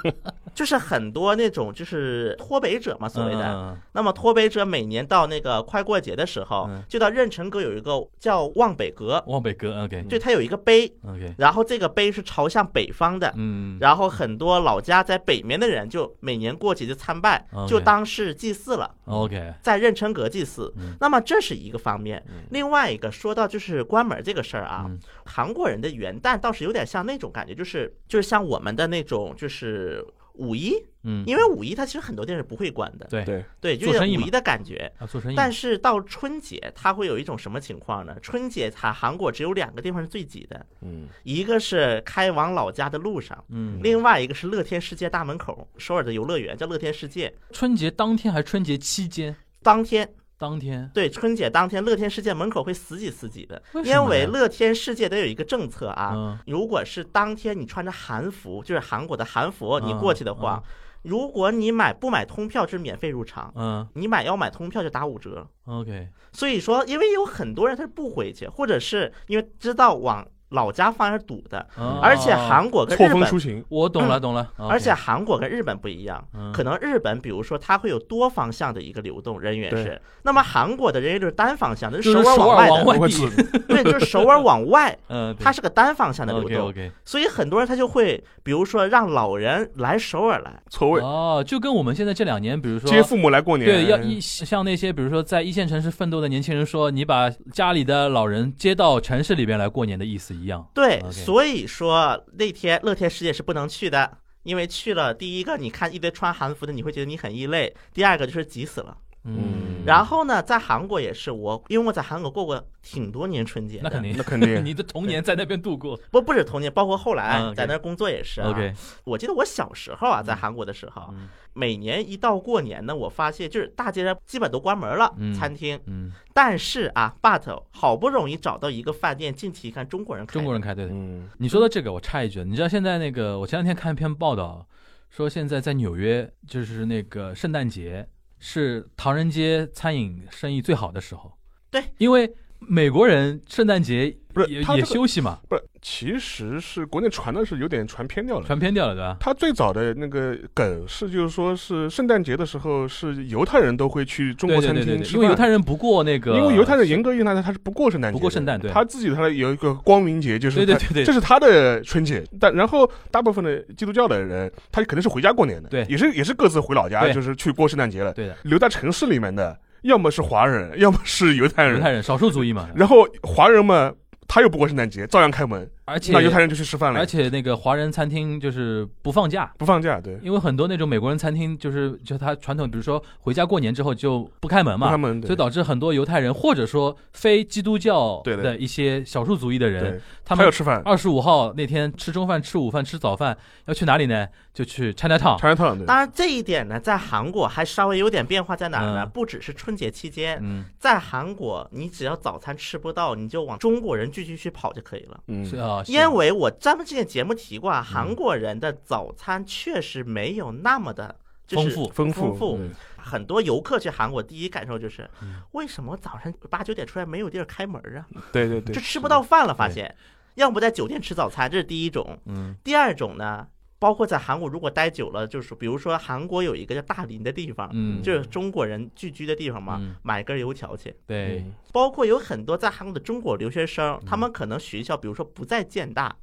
就是很多那种就是脱北者嘛，所谓的。嗯那么脱北者每年到那个快过节的时候嗯，就到任城阁有一个叫望北阁，望北阁，OK 对它有一个碑，OK，然后这个碑是朝向北方的。嗯，然后很多老家在北面的人就每年过节就参拜就当是祭祀了，OK，在任城阁祭祀嗯。那么这是一个方面嗯，另外一个说到就是关门这个事儿啊嗯，韩国人的元旦倒是有点像那种感觉，就是就是像我们的那种就是五一，嗯，因为五一它其实很多店是不会关的，对。对，对，就是五一的感觉。啊做生意，但是到春节，它会有一种什么情况呢？春节它韩国只有两个地方是最挤的，嗯，一个是开往老家的路上，嗯，另外一个是乐天世界大门口，首尔的游乐园叫乐天世界。春节当天还是春节期间？当天当天。对春节当天，乐天世界门口会死挤死挤的，因为乐天世界得有一个政策啊，嗯。如果是当天你穿着韩服，就是韩国的韩服，你嗯过去的话，如果你买不买通票就是免费入场，嗯。你买要买通票就打五折。OK，所以说，因为有很多人他是不回去，或者是因为知道往老家方向是堵的，哦。而且韩国跟错日本峰出行，我懂了懂了，而且韩国跟日本不一样，嗯。可能日本比如说它会有多方向的一个流动人员是，那么韩国的人员就是单方向的，就是首尔往外的，对，就是首尔往外，嗯，它是个单方向的流动。所以很多人他就会，比如说让老人来首尔来，错位，哦，就跟我们现在这两年，比如说接父母来过年，对，要一像那些比如说在一线城市奋斗的年轻人说，你把家里的老人接到城市里边来过年的意思一样。对所以说那天乐天世界是不能去的。因为去了，第一个你看一堆穿韩服的，你会觉得你很异类；第二个就是急死了。嗯，然后呢，在韩国也是我，因为我在韩国过过挺多年春节，那肯定，那肯定 你的童年在那边度过。不不止童年，包括后来在那儿工作也是、啊。OK，我记得我小时候啊，在韩国的时候，嗯每年一到过年呢，我发现就是大街上基本都关门了，嗯餐厅。嗯，但是啊，but 好不容易找到一个饭店，进去一看，中国人开的。中国人开对的。嗯，你说到这个，我插一句，你知道现在那个，我前两天看一篇报道，说现在在纽约，就是那个圣诞节是唐人街餐饮生意最好的时候。对，因为美国人圣诞节不是他这个休息嘛，不是，其实是国内传的是有点传偏掉了。传偏掉了，对吧？他最早的那个梗是，就是说是圣诞节的时候，是犹太人都会去中国餐对对对对对，厅因为犹。太人不过那个，因为犹太人严格意义上他是不过圣诞节，不过圣诞对他自己他有一个光明节，就是对对对对这是他的春节。但然后大部分的基督教的人，他肯定是回家过年的，对也是也是各自回老家，就是去过圣诞节了。对的，留在城市里面的，要么是华人，要么是犹太人。犹太人少数族裔嘛，然后华人嘛，他又不过圣诞节，照样开门，而且那犹太人就去吃饭了，而且那个华人餐厅就是不放假。不放假，对，因为很多那种美国人餐厅就是就他传统，比如说回家过年之后就不开门嘛，不开门，对。所以导致很多犹太人或者说非基督教的的一些少数族裔的人，他们他要吃饭，二十五号那天吃中饭、吃午饭、吃早饭，要去哪里呢？就去 China Town。China Town，当然，这一点呢，在韩国还稍微有点变化，在哪呢？嗯。不只是春节期间，嗯，在韩国，你只要早餐吃不到，你就往中国人聚集区跑就可以了。嗯，是啊，是。因为我咱们之前节目提过啊，韩国人的早餐确实没有那么的，就是丰富。丰丰富。很多游客去韩国，第一感受就是嗯，为什么我早上八九点出来没有地儿开门啊？对对对，就吃不到饭了，发现。要不在酒店吃早餐，这是第一种。嗯。第二种呢，包括在韩国如果待久了，就是比如说韩国有一个叫大林的地方，嗯，就是中国人聚居的地方嘛，嗯买根油条去。对，嗯包括有很多在韩国的中国留学生，他们可能学校比如说不在建大，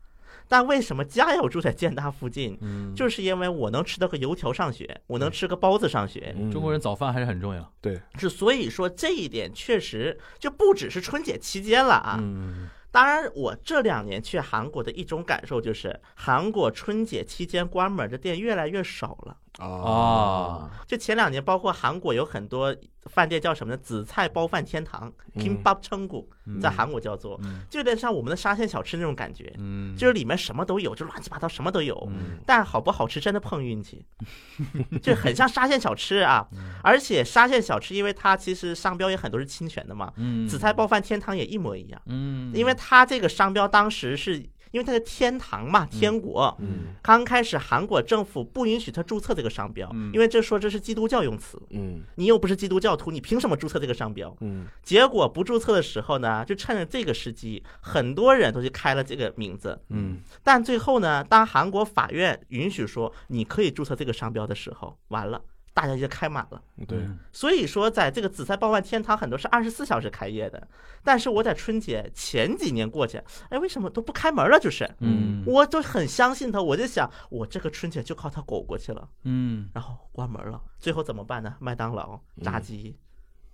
但为什么家要住在建大附近？嗯，就是因为我能吃到个油条上学，我能吃个包子上学，嗯中国人早饭还是很重要。对，是所以说这一点确实就不只是春节期间了啊。嗯当然，我这两年去韩国的一种感受就是，韩国春节期间关门的店越来越少了。啊，就前两年，包括韩国有很多饭店叫什么呢？紫菜包饭天堂嗯。（Kimbap 称谷）嗯。在韩国叫做，嗯。就有点像我们的沙县小吃那种感觉，嗯，就是里面什么都有，就乱七八糟什么都有。嗯。但好不好吃真的碰运气，就很像沙县小吃啊。而且沙县小吃，因为它其实商标也很多是侵权的嘛，嗯。紫菜包饭天堂也一模一样，嗯，因为它这个商标当时是因为它是天堂嘛，天国。嗯刚开始韩国政府不允许他注册这个商标，嗯因为这说这是基督教用词，嗯你又不是基督教徒，你凭什么注册这个商标？嗯结果不注册的时候呢，就趁着这个时机，很多人都去开了这个名字。嗯但最后呢，当韩国法院允许说你可以注册这个商标的时候，完了，大家就开满了。对，嗯所以说，在这个紫菜包饭天堂，很多是二十四小时开业的。但是我在春节前几年过去，哎，为什么都不开门了？就是嗯我就很相信他，我就想，我这个春节就靠他苟过去了。嗯然后关门了，最后怎么办呢？麦当劳、炸鸡，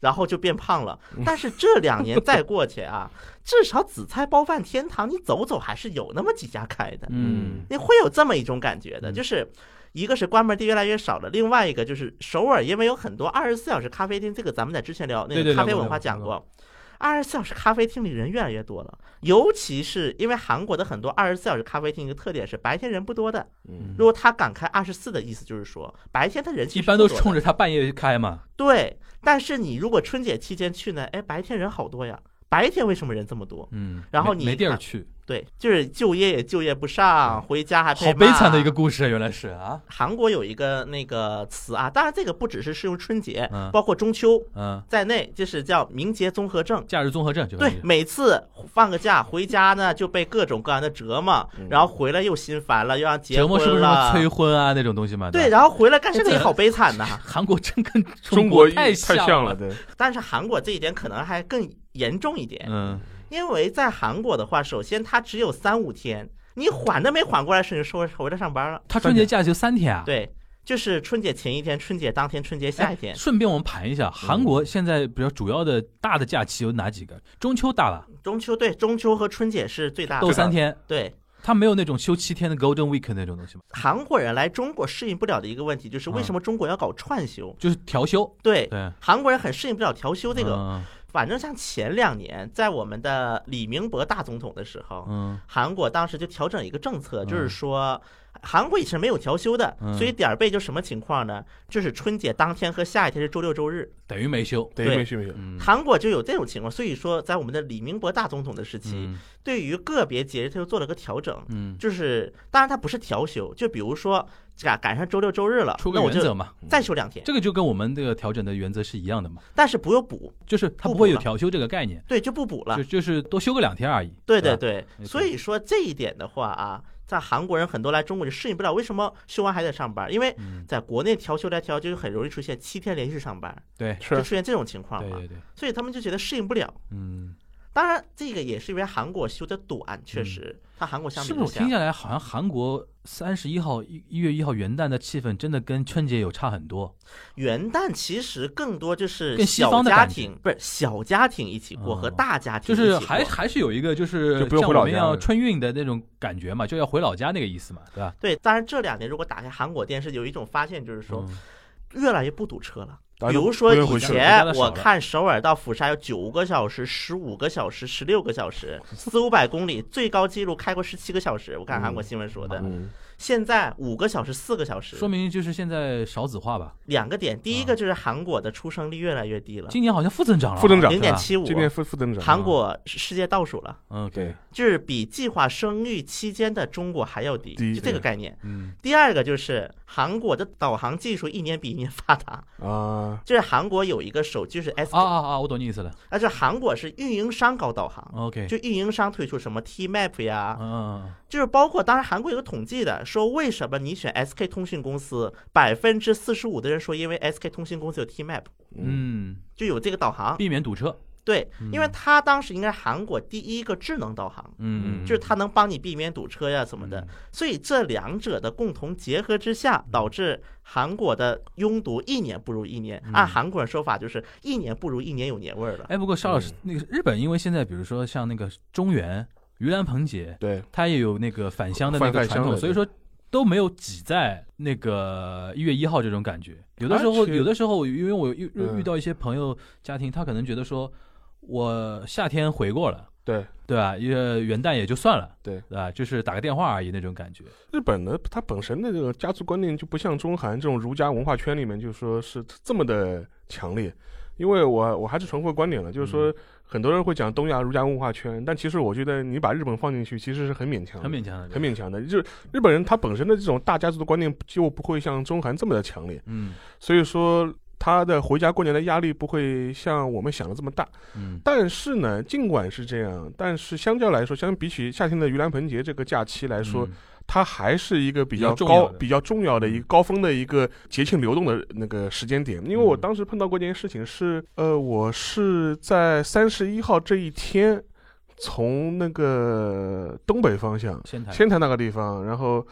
然后就变胖了。但是这两年再过去啊，至少紫菜包饭天堂，你走走还是有那么几家开的，嗯你会有这么一种感觉的，就是。一个是关门地越来越少了，另外一个就是首尔，因为有很多二十四小时咖啡厅，这个咱们在之前聊那个咖啡文化讲过。二十四小时咖啡厅里人越来越多了，尤其是因为韩国的很多二十四小时咖啡厅一个特点是白天人不多的，嗯如果他敢开二十四的意思就是说，白天他人气一般都冲着他半夜开嘛。对。但是你如果春节期间去呢，哎，白天人好多呀。白天为什么人这么多？嗯，然后你没没地儿去，对，就是就业也就业不上，回家还被好悲惨的一个故事，原来是啊。韩国有一个那个词啊，当然这个不只是适用春节，嗯包括中秋嗯，在内，就是叫名节综合症。假日综合症就对，每次放个假回家呢，就被各种各样的折磨，然后回来又心烦了，又要结折磨是不是。催婚啊那种东西嘛？对，然后回来干这个自己好悲惨呐。韩国真跟中国太像像了，。对，但是韩国这一点可能还更严重一点，嗯因为在韩国的话，首先它只有三五天，你缓都没缓过来，甚至说回来上班了。他春节假就三天啊。对，就是春节前一天、春节当天、春节下一天哎。顺便我们盘一下，韩国现在比较主要的大的假期有哪几个？中秋大了，中秋对，中秋和春节是最大的。都三天，对，他没有那种休七天的 Golden Week 那种东西吗，韩国人来中国适应不了的一个问题就是为什么中国要搞串休？就是调休。对，对，韩国人很适应不了调休这个。嗯反正像前两年，在我们的李明博大总统的时候，嗯韩国当时就调整一个政策，嗯就是说。韩国以前没有调休的，嗯。所以点儿背就什么情况呢？就是春节当天和下一天是周六周日，等于没休。对，对。没休韩国就有这种情况。所以说，在我们的李明博大总统的时期，嗯。对于个别节日他又做了个调整，嗯，就是当然他不是调休，就比如说赶赶上周六周日了，出个原则嘛，再休两天，这个就跟我们这个调整的原则是一样的嘛，但是不用补，就是他不不会有调休这个概念，对，就不补了。就。就是多休个两天而已。对对对，所以说这一点的话啊，在韩国人很多来中国就适应不了，为什么？休完还得上班？因为嗯，在国内调休来调就很容易出现七天连续上班，对就是出现这种情况嘛，对对对，所以他们就觉得适应不了。嗯，当然，这个也是因为韩国修的短，确实，它韩国相比是不是我听，下来好像韩国三十一号一一月一号元旦的气氛真的跟春节有差很多？元旦其实更多就是跟西小家方的感觉庭，不是小家庭一起过和哦大家庭就是一起过还还是有一个就是就不用像我们回老家春运的那种感觉嘛，就要回老家那个意思嘛，对吧？对。当然这两年如果打开韩国电视，有一种发现就是说，嗯越来越不堵车了。比如说以前我看首尔到釜山有九个小时、十五个小时、十六个小时，四五百公里，最高纪录开过十七个小时。我看韩国新闻说的，嗯，现在五个小时、四个小时，说明就是现在少子化吧。两个点。第一个就是韩国的出生率越来越低了，今年好像负增长了，负增长零点七五，今年负负增长，韩国是世界倒数了，嗯，对，就是比计划生育期间的中国还要低，就这个概念。嗯。第二个就是韩国的导航技术一年比一年发达，啊，就是韩国有一个手机是 S，啊啊啊，我懂你意思了。而且韩国是运营商搞导航。OK，就运营商推出什么 T Map 呀，嗯。就是包括当然韩国有个统计的，说为什么你选 SK 通讯公司，百分之四十五的人说因为 SK 通讯公司有 T Map，嗯，就有这个导航。避免堵车。对，嗯因为它当时应该是韩国第一个智能导航。嗯，就是它能帮你避免堵车呀什么的，嗯所以这两者的共同结合之下，导致韩国的拥堵一年不如一年。嗯按韩国人说法，就是一年不如一年有年味儿了。哎，不过邵老师，那个日本因为现在比如说像那个中原、盂兰盆节，对，它也有那个返乡的那个传统，所以说都没有挤在那个一月一号这种感觉。有的时候，有的时候，因为我遇遇到一些朋友家庭，他可能觉得说，我夏天回过了，对，对吧？一个元旦也就算了，对对吧？就是打个电话而已那种感觉。日本呢，它本身的这个家族观念就不像中韩这种儒家文化圈里面，就说是这么的强烈。因为我我还是重复观点了，就是说很多人会讲东亚儒家文化圈，但其实我觉得你把日本放进去，其实是很勉强的，很勉强的，很勉强的。就是日本人他本身的这种大家族的观念就不会像中韩这么的强烈，嗯。所以说他的回家过年的压力不会像我们想的这么大。嗯。但是呢，尽管是这样，但是相较来说，相比起夏天的盂兰盆节这个假期来说，嗯它还是一个比较高比较重要的一个高峰的一个节庆流动的那个时间点。因为我嗯。当时碰到过一件事情是，呃，我是在三十一号这一天，从那个东北方向仙台，仙台那个地方，然后，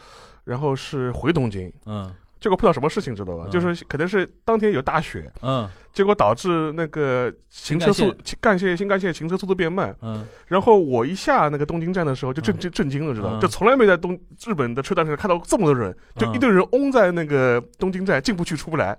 然后是回东京。嗯结果碰到什么事情知道吧？嗯就是可能是当天有大雪，嗯结果导致那个行车速干线新干线行车速度变慢。嗯然后我一下那个东京站的时候，就震嗯震震惊了，知道就从来没在东日本的车站上看到这么多人，就嗯一堆人拥在那个东京站，进不去出不来，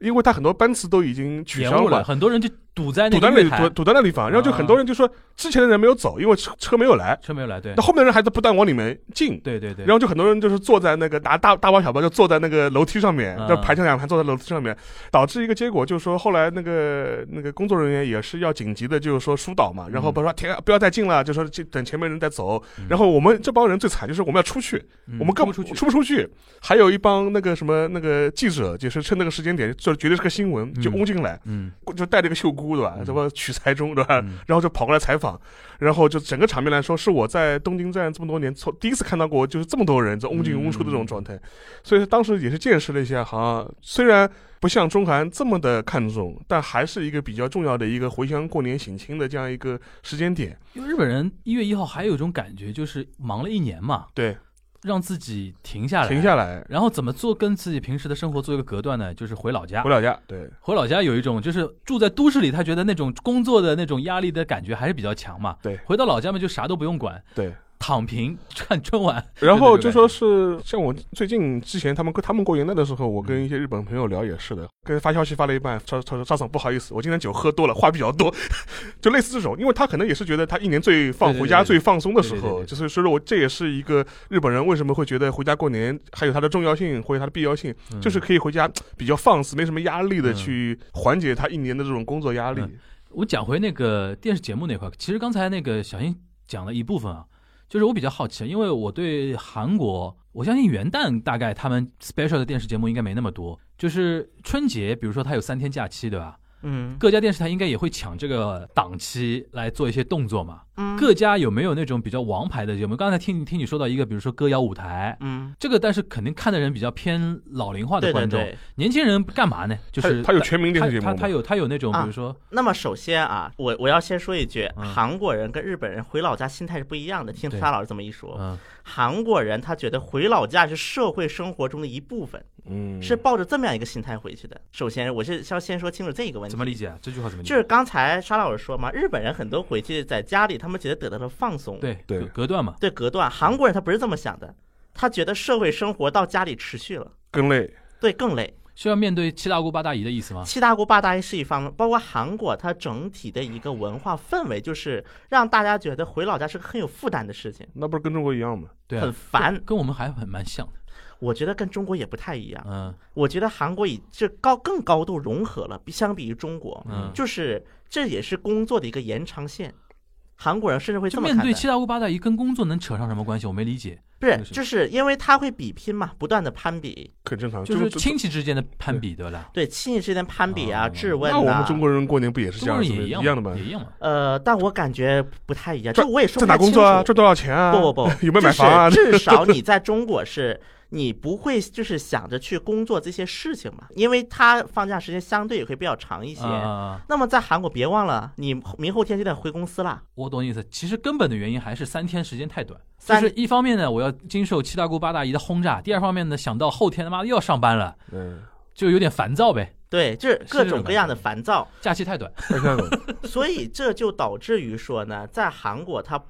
因为他很多班次都已经取消了，了。很多人就堵在那堵在那里，堵，堵在那地方，然后就很多人就说，之前的人没有走，因为车车没有来，车没有来，对。那后面的人还在不断往里面进，对对对，然后就很多人就是坐在那个拿大大包小包就坐在那个楼梯上面，嗯就排成两排坐在楼梯上面，导致一个结果就是说后来那个那个工作人员也是要紧急的，就是说疏导嘛，然后不说停不要再进了，就说就等前面人再走，嗯。然后我们这帮人最惨就是我们要出去，嗯我们出不出去，出不出去，还有一帮那个什么那个记者，就是趁那个时间点，就绝对是个新闻，就攻进来，嗯。就带着个袖箍对吧，嗯。什么取材中对吧，嗯。然后就跑过来采访，然后就整个场面来说，是我在东京站这么多年从第一次看到过，就是这么多人在拥进拥出的这种状态，所以当时也是见识了一下，好像虽然不像中韩这么的看重，但还是一个比较重要的一个回乡过年省亲的这样一个时间点。因为日本人一月一号还有一种感觉，就是忙了一年嘛，对，让自己停下来，停下来，然后怎么做跟自己平时的生活做一个隔断呢？就是回老家回。老家，对，回老家有一种就是住在都市里，他觉得那种工作的那种压力的感觉还是比较强嘛。对回到老家嘛，就啥都不用管，对。躺平 看春晚。然后就说是像我最近之前他们他们过元旦的时候，我跟嗯一些日本朋友聊也是的，跟发消息发了一半，他他说赵总不好意思，我今天酒喝多了，话比较多，就类似这种，因为他可能也是觉得他一年最放回家最放松的时候，就是所以说我这也是一个日本人为什么会觉得回家过年还有它的重要性或者它的必要性，嗯。就是可以回家比较放肆，没什么压力的嗯。去缓解他一年的这种工作压力。嗯。我讲回那个电视节目那块，其实刚才那个小英讲了一部分啊，就是我比较好奇，因为我对韩国，我相信元旦大概他们 special 的电视节目应该没那么多，就是春节，比如说他有三天假期，对吧？嗯各家电视台应该也会抢这个档期来做一些动作嘛。嗯各家有没有那种比较王牌的节目？刚才听听你说到一个，比如说歌谣舞台，嗯，这个但是肯定看的人比较偏老龄化的观众，对。年轻人干嘛呢？就是他他有全民电他视节目吗他他有他有那种，比啊如说，那么首先啊，我我要先说一句，嗯韩国人跟日本人回老家心态是不一样的。听沙老师这么一说，嗯韩国人他觉得回老家是社会生活中的一部分，嗯，是抱着这么样一个心态回去的。首先，我是要先说清楚这个问题。怎么理解啊？这句话怎么理解？就是刚才沙老师说嘛，日本人很多回去在家里，他们觉得得到了放松，对对隔隔断嘛，对隔断。韩国人他不是这么想的，他觉得社会生活到家里持续了，更累。对更累。需要面对七大姑八大姨的意思吗？七大姑八大姨是一方面，包括韩国，它整体的一个文化氛围，就是让大家觉得回老家是个很有负担的事情，那不是跟中国一样吗？对啊，很烦。跟我们还很蛮像的。我觉得跟中国也不太一样。嗯我觉得韩国已这高更高度融合了，比相比于中国，嗯，就是这也是工作的一个延长线。韩国人甚至会这么看待。面对七大姑八大姨跟工作能扯上什么关系？我没理解。不是就是因为他会比拼嘛，不断的攀比，很正常，就是亲戚之间的攀比，对吧？对亲戚之间攀比啊、哦质问那我们啊。中国人过年不也是这样一样的吗？也一样嘛。呃，但我感觉不太一样，赚这我也说在不太清哪工作啊？楚赚多少钱啊？不不不，有没有买房啊？就是至少你在中国是，你不会就是想着去工作这些事情嘛，因为他放假时间相对也会比较长一些。啊，那么在韩国，别忘了你明后天就得回公司了。我懂你意思。其实根本的原因还是三天时间太短。就是一方面呢，我要经受七大姑八大姨的轰炸；第二方面呢，想到后天他妈又要上班了，嗯，就有点烦躁呗。对，就是各种各样的烦躁，假期太短。所以这就导致于说呢，在韩国它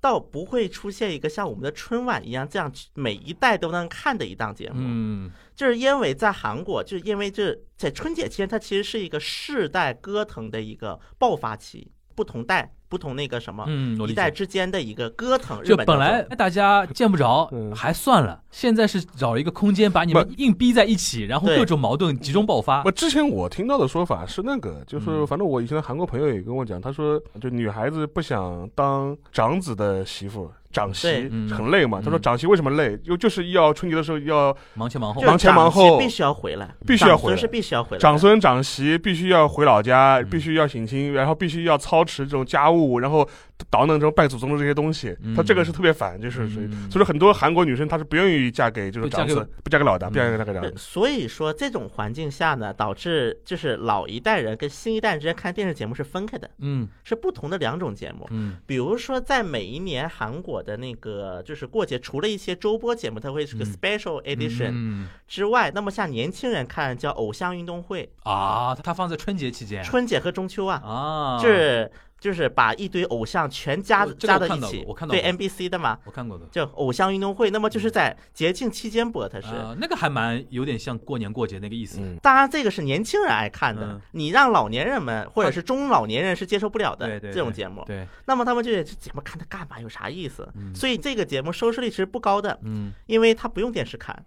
倒不会出现一个像我们的春晚一样这样每一代都能看的一档节目。嗯，就是因为在韩国，就是因为这在春节期间，它其实是一个世代歌腾的一个爆发期，不同代、不同那个什么、嗯。一代之间的一个割腾。就日本本来大家见不着嗯还算了，现在是找一个空间把你们硬逼在一起，然后各种矛盾集中爆发我。之前我听到的说法是那个，就是嗯反正我以前的韩国朋友也跟我讲，他说就女孩子不想当长子的媳妇。长媳很累嘛，他说嗯长媳为什么累？就就是要春节的时候要忙前忙后就，是忙前忙后必须要回来，必须要回来长孙是必须要回来。长孙长媳必须要回老家，嗯必须要省亲，然后必须要操持这种家务，然后捣弄这种拜祖宗的这些东西。嗯他这个是特别烦，就是所以嗯所以说很多韩国女生她是不愿意嫁给这种不嫁给长子，不嫁给老大，嗯不嫁给那个长对子。所以说这种环境下呢，导致就是老一代人跟新一代人之间看电视节目是分开的，嗯是不同的两种节目。嗯比如说，在每一年韩国的那个就是过节，除了一些周播节目，它会是个嗯 special edition 嗯之外，那么像年轻人看叫偶像运动会，啊，它放在春节期间春节和中秋啊，啊，就是就是把一堆偶像全加加到一起过我看，到对过 NBC 的嘛，我看过的。就偶像运动会，那么就是在节庆期间播，它是。啊，那个还蛮有点像过年过节那个意思。嗯，当然，这个是年轻人爱看的嗯，你让老年人们或者是中老年人是接受不了的对对，这种节目。对，那么他们就这节目看它干嘛？有啥意思？嗯所以这个节目收视率其实不高的，嗯，因为它不用电视看，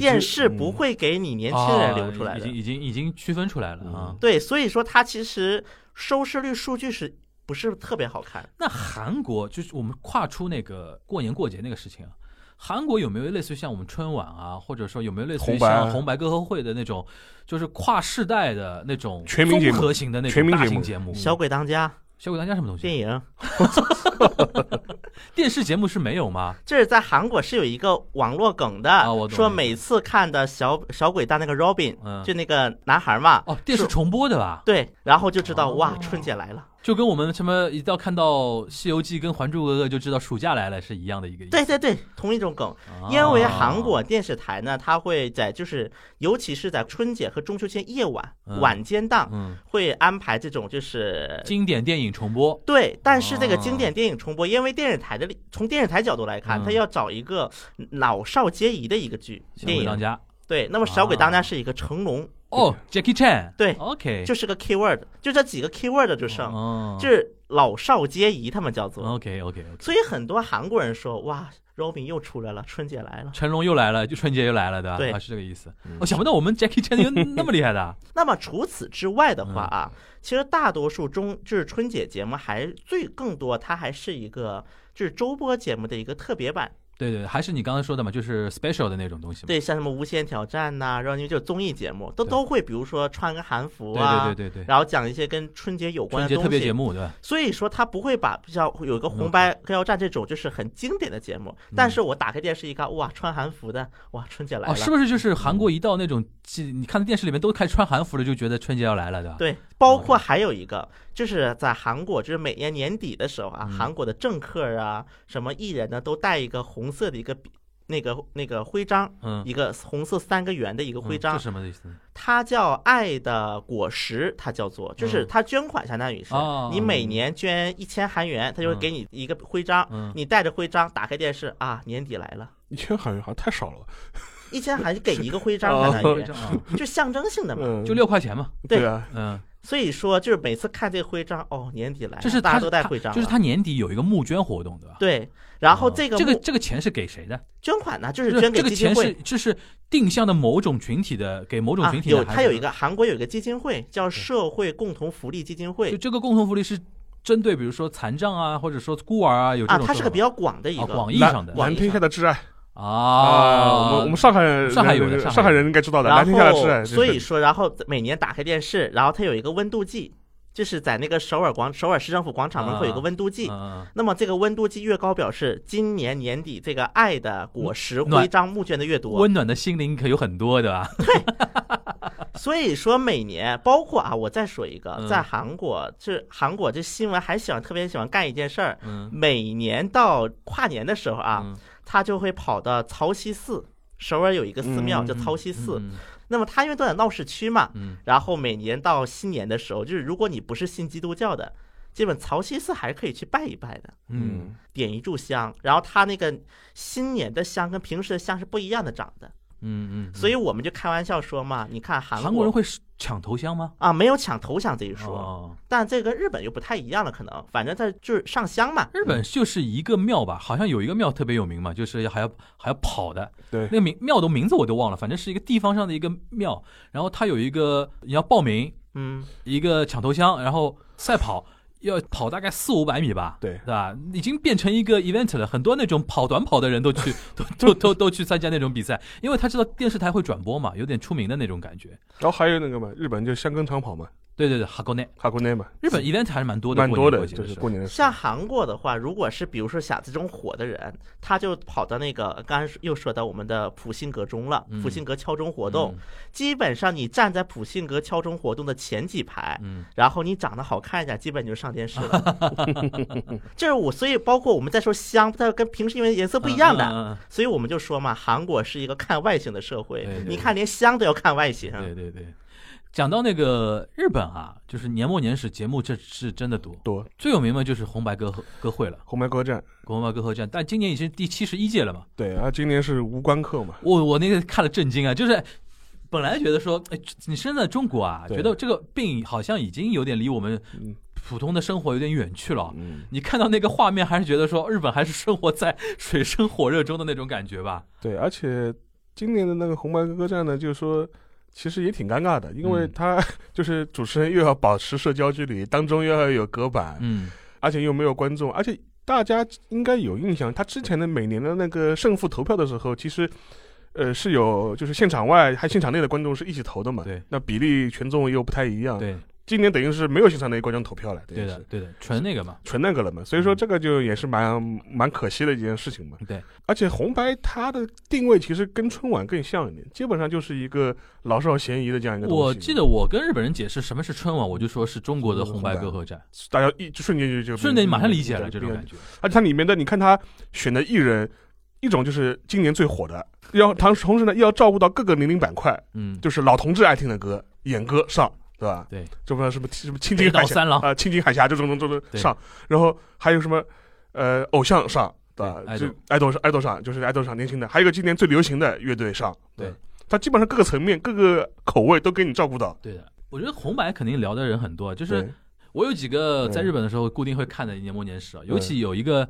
电视不嗯会给你年轻人留出来的啊已经。已经已经区分出来了啊。对，所以说它其实收视率数据是不是特别好看？那韩国就是我们跨出那个过年过节那个事情啊，韩国有没有类似于像我们春晚啊，或者说有没有类似于像红白歌合会的那种，就是跨世代的那种全民节目综合型的那种全民节目大型节目？小鬼当家小鬼当家什么东西？电影，电视节目是没有吗？这是在韩国是有一个网络梗的，啊我懂说每次看的小小鬼当那个 Robin，、嗯就那个男孩嘛，哦，电视重播的吧？对，然后就知道、哦哇，春节来了。就跟我们什么一到看到《西游记》跟《还珠格格》就知道暑假来了是一样的一个意思。对对对，同一种梗。啊因为韩国电视台呢，它会在就是，尤其是在春节和中秋节夜晚、嗯晚间档，嗯会安排这种就是经典电影重播，对，但是这个哦经典电影重播，因为电视台的从电视台角度来看，嗯它要找一个老少皆宜的一个剧电影。当家。对，那么《小鬼当家啊》是一个成龙，哦，Jackie Chan。对，OK，就是个 keyword，就这几个 keyword 就剩，哦，就是老少皆宜，他们叫做。OK OK OK。所以很多韩国人说，哇，Robin 又出来了，春节来了。成龙又来了，就春节又来了，对吧？对啊，是这个意思。嗯我想不到我们 Jackie Chan 有 那么厉害的。那么除此之外的话嗯啊，其实大多数中就是春节节目还最更多，它还是一个就是周播节目的一个特别版。对对，还是你刚才说的嘛，就是 special 的那种东西嘛。对，像什么无限挑战呐、然后因为就是综艺节目都都会，比如说穿个韩服啊，对对对对。然后讲一些跟春节有关的东西。春节特别节目对吧？所以说他不会把像有一个红白歌谣战这种就是很经典的节目，但是我打开电视一看，哇，穿韩服的，哇，春节来了。哦，是不是就是韩国一到那种，记你看电视里面都开始穿韩服了，就觉得春节要来了，对吧？对，包括还有一个，就是在韩国，就是每年年底的时候啊，嗯韩国的政客啊，什么艺人呢，都带一个红色的一个笔那个那个徽章，嗯，一个红色三个圆的一个徽章是，什么意思？它叫爱的果实，它叫做，就是嗯它捐款，相当于是哦你每年捐一千韩元，它就会给你一个徽章，嗯，你带着徽章打开电视啊，年底来了。一千韩元好像太少了吧？一千韩就给一个徽 章，哦相当于啊就象征性的嘛。嗯，就六块钱嘛。对对啊，嗯，所以说，就是每次看这个徽章，哦，年底来了，这是大家都带徽章，就是他年底有一个募捐活动，对吧？对。然后哦这个这个这个钱是给谁的？捐款呢，就是捐给这个钱基金会是这是定向的某种群体的，给某种啊群，体的。有他有一个韩国有一个基金会叫社会共同福利基金会就，这个共同福利是针对比如说残障啊，或者说孤儿啊，有这啊，它是个比较广的一个广义上的蓝天下的挚爱啊啊，我们我们上海人上海有的上海上海人应该知道的，蓝然。后所以说，然后每年打开电视，然后它有一个温度计，就是在那个首尔广首尔市政府广场门口有个温度计。嗯那么这个温度计越高，表示今年年底这个爱的果实徽章募捐的越多。温暖的心灵可有很多的吧？对 所以说每年，包括啊，我再说一个，嗯在韩国，这韩国这新闻还喜欢特别喜欢干一件事儿，嗯每年到跨年的时候啊，嗯他就会跑到曹溪寺。首尔有一个寺庙嗯叫曹溪寺，嗯那么他因为都在闹市区嘛，嗯然后每年到新年的时候，就是如果你不是信基督教的，基本曹溪寺还是可以去拜一拜的，嗯点一炷香。然后他那个新年的香跟平时的香是不一样的长的，嗯嗯，所以我们就开玩笑说嘛，你看韩国韩国人会抢头香吗？啊没有抢头香这一说，哦，但这个日本又不太一样了，可能反正它就是上香嘛。日本就是一个庙吧，好像有一个庙特别有名嘛，就是还要还要跑的，对那个名庙的名字我都忘了，反正是一个地方上的一个庙，然后他有一个你要报名嗯，一个抢头香，然后赛跑。要跑大概四五百米吧，对对吧？已经变成一个 event 了，很多那种跑短跑的人都去，都都都都去参加那种比赛，因为他知道电视台会转播嘛，有点出名的那种感觉。然后还有那个嘛，日本就香根长跑嘛，对对对，哈国内，哈国内嘛，日本 event 还是蛮多的，蛮多的，就是过年的时候像韩国的话，如果是比如说像这种火的人，他就跑到那个刚才又说到我们的普信阁中了，嗯普信阁敲钟活动，嗯基本上你站在普信阁敲钟活动的前几排，嗯然后你长得好看一点，基本就上电视了。这是我，所以包括我们在说香，它跟平时因为颜色不一样的，嗯嗯嗯所以我们就说嘛，韩国是一个看外形的社会对对。你看，连香都要看外形。对对对，讲到那个日本啊，就是年末年始节目，这是真的多。多最有名的就是红白歌歌会了，红白歌战，红白歌合战，但今年已经第七十一届了嘛。对啊，今年是无关客嘛，我我那个看了震惊啊，就是本来觉得说，哎，你生在中国啊，觉得这个病好像已经有点离我们嗯普通的生活有点远去了。嗯，你看到那个画面，还是觉得说日本还是生活在水深火热中的那种感觉吧？对，而且今年的那个红白歌战呢，就是说。其实也挺尴尬的，因为嗯他 就是主持人又要保持社交距离，当中又要有隔板，嗯，而且又没有观众，而且大家应该有印象，他之前的每年的那个胜负投票的时候，其实。呃，是有就是现场外还现场内的观众是一起投的嘛？对，那比例权重又不太一样。，对今年等于是没有现场内观众投票了，对的对的，纯那个嘛。纯那个了嘛，所以说嗯这个就也是蛮蛮可惜的一件事情嘛。对，而且红白它的定位其实跟春晚更像一点，基本上就是一个老少咸宜的这样一个东西。我记得我跟日本人解释什么是春晚，我就说是中国的红白歌合战，大家一就瞬间就就瞬间马上理解了这种感觉。而且它里面的，你看他选的艺人，一种就是今年最火的，要同同时呢又要照顾到各个年龄板块，嗯，就是老同志爱听的歌，演歌上，对吧？对，这不知道什么什么青北金海峡啊、青金海峡这种这种上，然后还有什么呃偶像上，对吧？就爱豆上，爱豆上就是爱豆上年轻的，还有一个今年最流行的乐队上，对，他基本上各个层面、各个口味都给你照顾到。对的。我觉得红白肯定聊的人很多，就是我有几个在日本的时候固定会看的年末年始啊，尤其有一个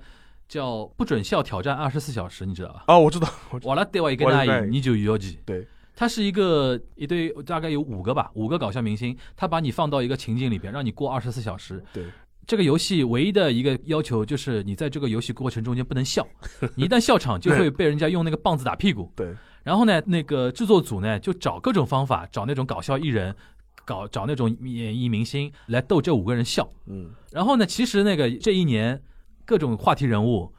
叫“不准笑挑战二十四小时”，你知道吧？哦，我知道，我知道瓦拉德瓦一个瓦拉德瓦那你就有几。对，它是一个一堆大概有五个吧，五个搞笑明星，他把你放到一个情境里边，让你过二十四小时。对，这个游戏唯一的一个要求就是你在这个游戏过程中间不能笑，你一旦笑场就会被人家用那个棒子打屁股。对，然后呢，那个制作组呢就找各种方法，找那种搞笑艺人，搞找那种演艺明星来逗这五个人笑。嗯，然后呢，其实那个这一年各种话题人物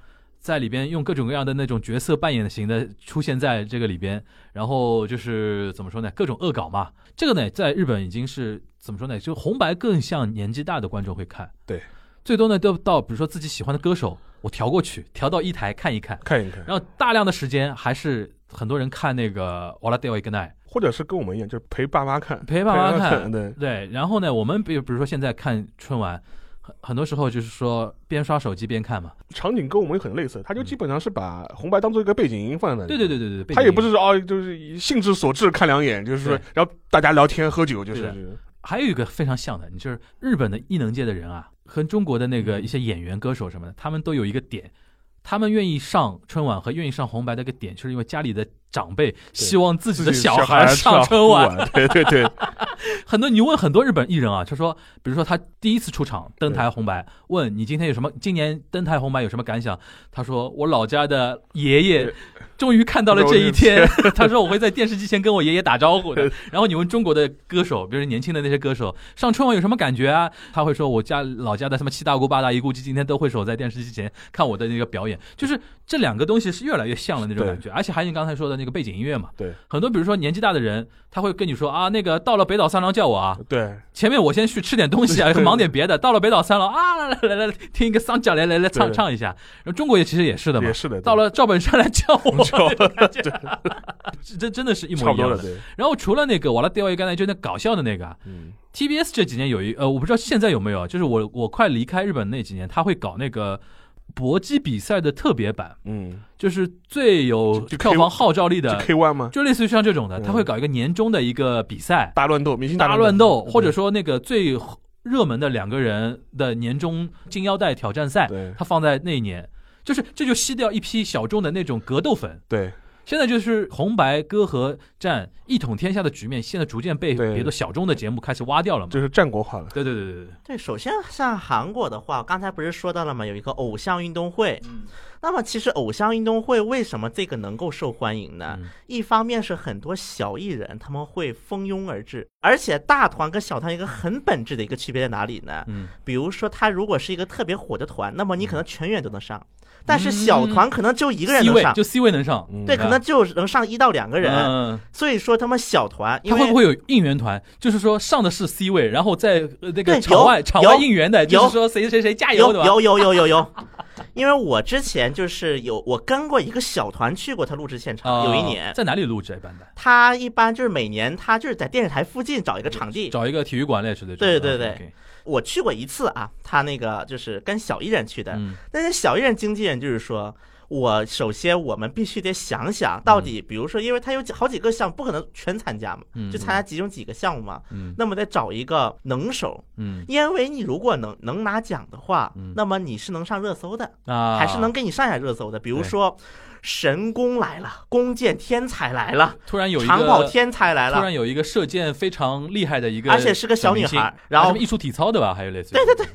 在里边用各种各样的那种角色扮演型的出现在这个里边，然后就是怎么说呢，各种恶搞嘛。这个呢，在日本已经是怎么说呢，就红白更像年纪大的观众会看。对，最多呢都到比如说自己喜欢的歌手，我调过去，调到一台看一看，看一看，然后大量的时间还是很多人看那个《瓦拉德瓦伊根奈》。或者是跟我们一样，就是陪爸妈看，陪爸妈看看，对，对，然后呢，我们比比如说现在看春晚，很很多时候就是说边刷手机边看嘛。场景跟我们很类似，他就基本上是把红白当做一个背景音放在那里。对对对对对，他也不是说哦，就是兴致所致看两眼，就是说，然后大家聊天喝酒，就是。还有一个非常像的，你就是日本的艺能界的人啊，和中国的那个一些演员、歌手什么的，他们都有一个点，他们愿意上春晚和愿意上红白的一个点，就是因为家里的长辈希望自己的小孩上春晚。晚，对对对，很多你问很多日本艺人啊，就说，比如说他第一次出场登台红白，问你今天有什么，今年登台红白有什么感想？他说我老家的爷爷终于看到了这一天，他说我会在电视机前跟我爷爷打招呼的。然后你问中国的歌手，比如年轻的那些歌手上春晚有什么感觉啊？他会说我家老家的什么七大姑八大姨估计今天都会守在电视机前看我的那个表演，就是这两个东西是越来越像了那种感觉，而且还有你刚才说的那个背景音乐嘛，对，很多比如说年纪大的人，他会跟你说啊，那个到了北岛三郎叫我啊，对，前面我先去吃点东西啊，忙点别的，到了北岛三郎啊，来来来来听一个桑角来来来唱唱一下，然后中国也其实也是的嘛。也，是的，到了赵本山来叫我，叫 这真真的是一模一样差不多了，对，然后除了那个，我来掉一个呢，就那搞笑的那个啊嗯，，TBS 这几年有一呃，我不知道现在有没有，就是我我快离开日本那几年，他会搞那个搏击比赛的特别版，嗯，就是最有票房号召力的，K One 吗？就类似于像这种的，嗯。他会搞一个年终的一个比赛，大乱斗，明星大乱斗，或者说那个最热门的两个人的年终金腰带挑战赛，他放在那一年，就是这就吸掉一批小众的那种格斗粉。对现在就是红白歌和战一统天下的局面，现在逐渐被别的小众的节目开始挖掉了嘛。就是战国化了，对对对对对，对，首先像韩国的话，刚才不是说到了吗？有一个偶像运动会。嗯那么其实偶像运动会为什么这个能够受欢迎呢？嗯一方面是很多小艺人他们会蜂拥而至，而且大团跟小团一个很本质的一个区别在哪里呢？嗯，比如说他如果是一个特别火的团，那么你可能全员都能上，但是小团可能就一个人能上，位就 C 位能上，嗯对，可能就能上一到两个人。嗯，所以说他们小团，他会不会有应援团？就是说上的是 C 位，然后在呃那个场外有场外应援的，就是说谁谁谁加油，对吧？有有有有有有，因为我之前就是有我跟过一个小团去过他录制现场，啊有一年，在哪里录制？一般的他一般就是每年他就是在电视台附近找一个场地，找一个体育馆类似的。对对对我去过一次啊，他那个就是跟小艺人去的，嗯但是小艺人经纪人就是说。我首先，我们必须得想想到底，比如说，因为他有几好几个项目，不可能全参加嘛，嗯就参加其中几个项目嘛。嗯那么得找一个能手，嗯因为你如果能能拿奖的话嗯，那么你是能上热搜的。啊，还是能给你上下热搜的。比如说，神弓来了，弓箭天才来了，突然有一个长跑天才来了突然，有一个射箭非常厉害的一个，而且是个小女孩然后艺术体操的吧，还有类似。对对对，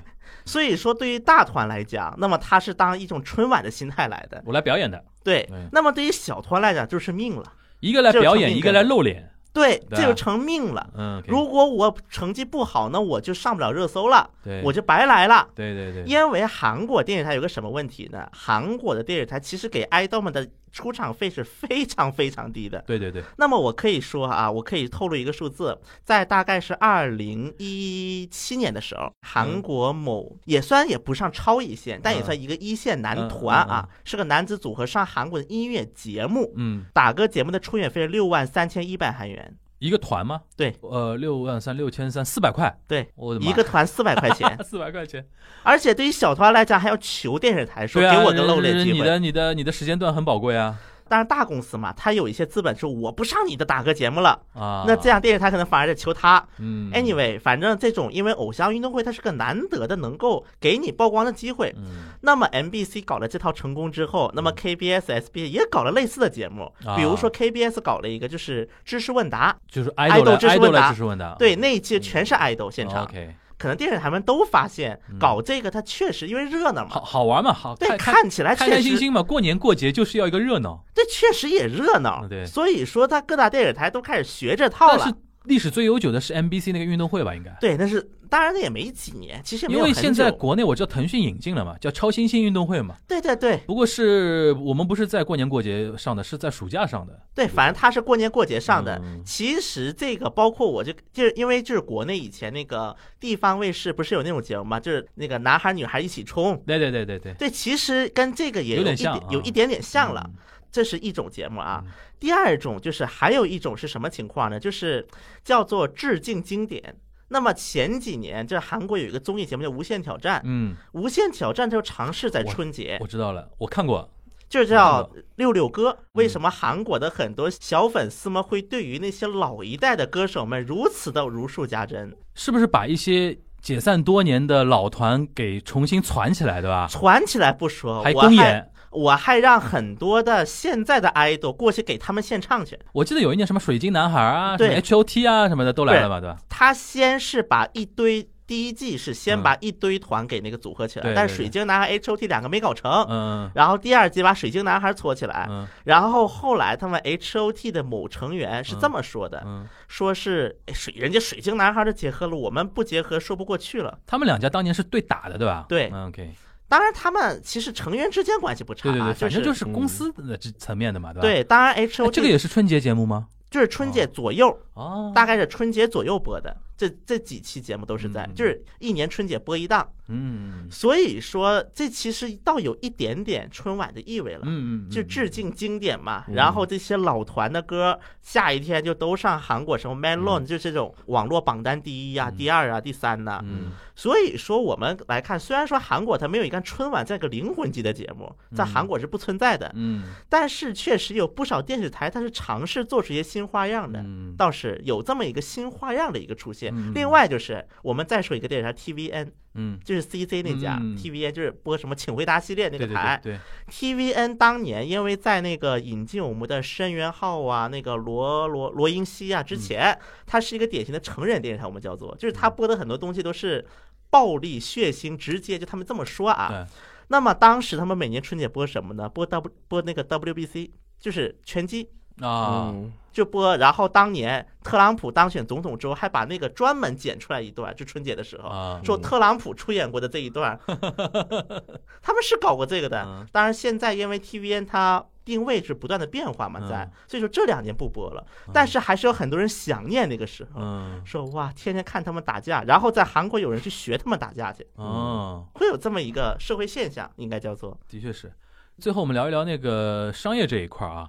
所以说对于大团来讲，那么他是当一种春晚的心态来的。我来表演的，对对，那么对于小团来讲就是命了。一个来表演，一个来露脸。对，这就成命了。嗯如果我成绩不好，那我就上不了热搜了，对我就白来了。对对对，因为韩国电视台有个什么问题呢？韩国的电视台其实给爱豆们的出场费是非常非常低的。对对对，那么我可以说啊，我可以透露一个数字，在大概是二零一七年的时候，韩国某也算也不上超一线，但也算一个一线男团啊，是个男子组合上韩国的音乐节目，嗯，打歌节目的出演费是六万三千一百韩元，一个团吗？对，呃，六万三六千三四百块，对，我的妈一个团四百块钱，四百块钱，而且对于小团来讲，还要求电视台说啊，给我个露脸机会。你的你的你的时间段很宝贵啊当然大公司嘛，他有一些资本是我不上你的打歌节目了，啊，那这样电视台可能反而得求他。嗯。Anyway，反正这种因为偶像运动会它是个难得的能够给你曝光的机会。嗯。那么 MBC 搞了这套成功之后，那么 KBS、SBS 也搞了类似的节目，啊。比如说 KBS 搞了一个就是知识问答，就是爱 idol 豆知识问答。知识问答，对，那一期全是爱豆现场，OK，可能电视台们都发现嗯。搞这个它确实因为热闹嘛，好好玩嘛，好对，看起来开开心心嘛，过年过节就是要一个热闹，这确实也热闹。嗯，对。所以说它各大电视台都开始学这套了。但是。历史最悠久的是 NBC 那个运动会吧，应该。对，那是当然那也没几年，其实因为现在国内我知道腾讯引进了嘛，叫超新星运动会嘛。对对对不过是我们不是在过年过节上的，是在暑假上的。对，反正他是过年过节上的。嗯其实这个包括我就就是因为就是国内以前那个地方卫视不是有那种节目嘛？就是那个男孩女孩一起冲。对对对对对，对，其实跟这个也有点点像啊有一点点像了，嗯这是一种节目啊嗯。第二种就是还有一种是什么情况呢？就是叫做致敬经典。那么前几年，这韩国有一个综艺节目叫《无限挑战》，嗯，《无限挑战》就尝试在春节我，知道了，我看过。就是叫六六哥。嗯为什么韩国的很多小粉丝们会对于那些老一代的歌手们如此的如数家珍？是不是把一些解散多年的老团给重新攒起来，对吧？攒起来不说，还公演，我还让很多的现在的 idol 过去给他们献唱去。我记得有一年什么水晶男孩啊，什么对 H O T 啊什么的都来了吧，对吧？他先是把一堆。第一季是先把一堆团给那个组合起来，但是水晶男孩 H O T 两个没搞成，嗯然后第二季把水晶男孩搓起来，嗯然后后来他们 H O T 的某成员是这么说的，嗯，说是哎水人家水晶男孩都结合了，我们不结合说不过去了。他们两家当年是对打的，对吧？对嗯，OK，当然他们其实成员之间关系不差、啊，对对对，反正就就是公司的这层面的嘛，对吧？对，当然 H 哎 O 这个也是春节节目吗？就是春节左右，哦，大概是春节左右播的，这这几期节目都是在，嗯。就是一年春节播一档，嗯。所以说这其实倒有一点点春晚的意味了。嗯嗯，就致敬经典嘛，嗯。然后这些老团的歌，下一天就都上韩国什么 Melon，、就是这种网络榜单第一啊、嗯。第二啊、第三呐、嗯。所以说我们来看，虽然说韩国它没有一个春晚这个灵魂级的节目，在韩国是不存在的，嗯。但是确实有不少电视台它是尝试做出一些新花样的。嗯。倒是有这么一个新花样的一个出现。嗯另外就是我们再说一个电视台 TVN，嗯，就是 CC 那家、嗯 TVN，就是播什么《请回答》系列那个台。对。对，TVN 当年因为在那个引进我们的申元浩啊、那个罗罗罗英熙啊之前，它是一个典型的成人电视台，我们叫做，就是它播的很多东西都是暴力、血腥、直接，就他们这么说啊。对。那么当时他们每年春节播什么呢？播 W 播那个 WBC，就是拳击。啊，嗯就播，然后当年特朗普当选总统之后，还把那个专门剪出来一段，就春节的时候，啊说特朗普出演过的这一段，他们是搞过这个的嗯。当然，现在因为 TVN 它定位是不断的变化嘛，在嗯，所以说这两年不播了，但是还是有很多人想念那个时候，嗯说哇，天天看他们打架，然后在韩国有人去学他们打架去，哦，会有这么一个社会现象，应该叫做的确是。最后我们聊一聊那个商业这一块啊，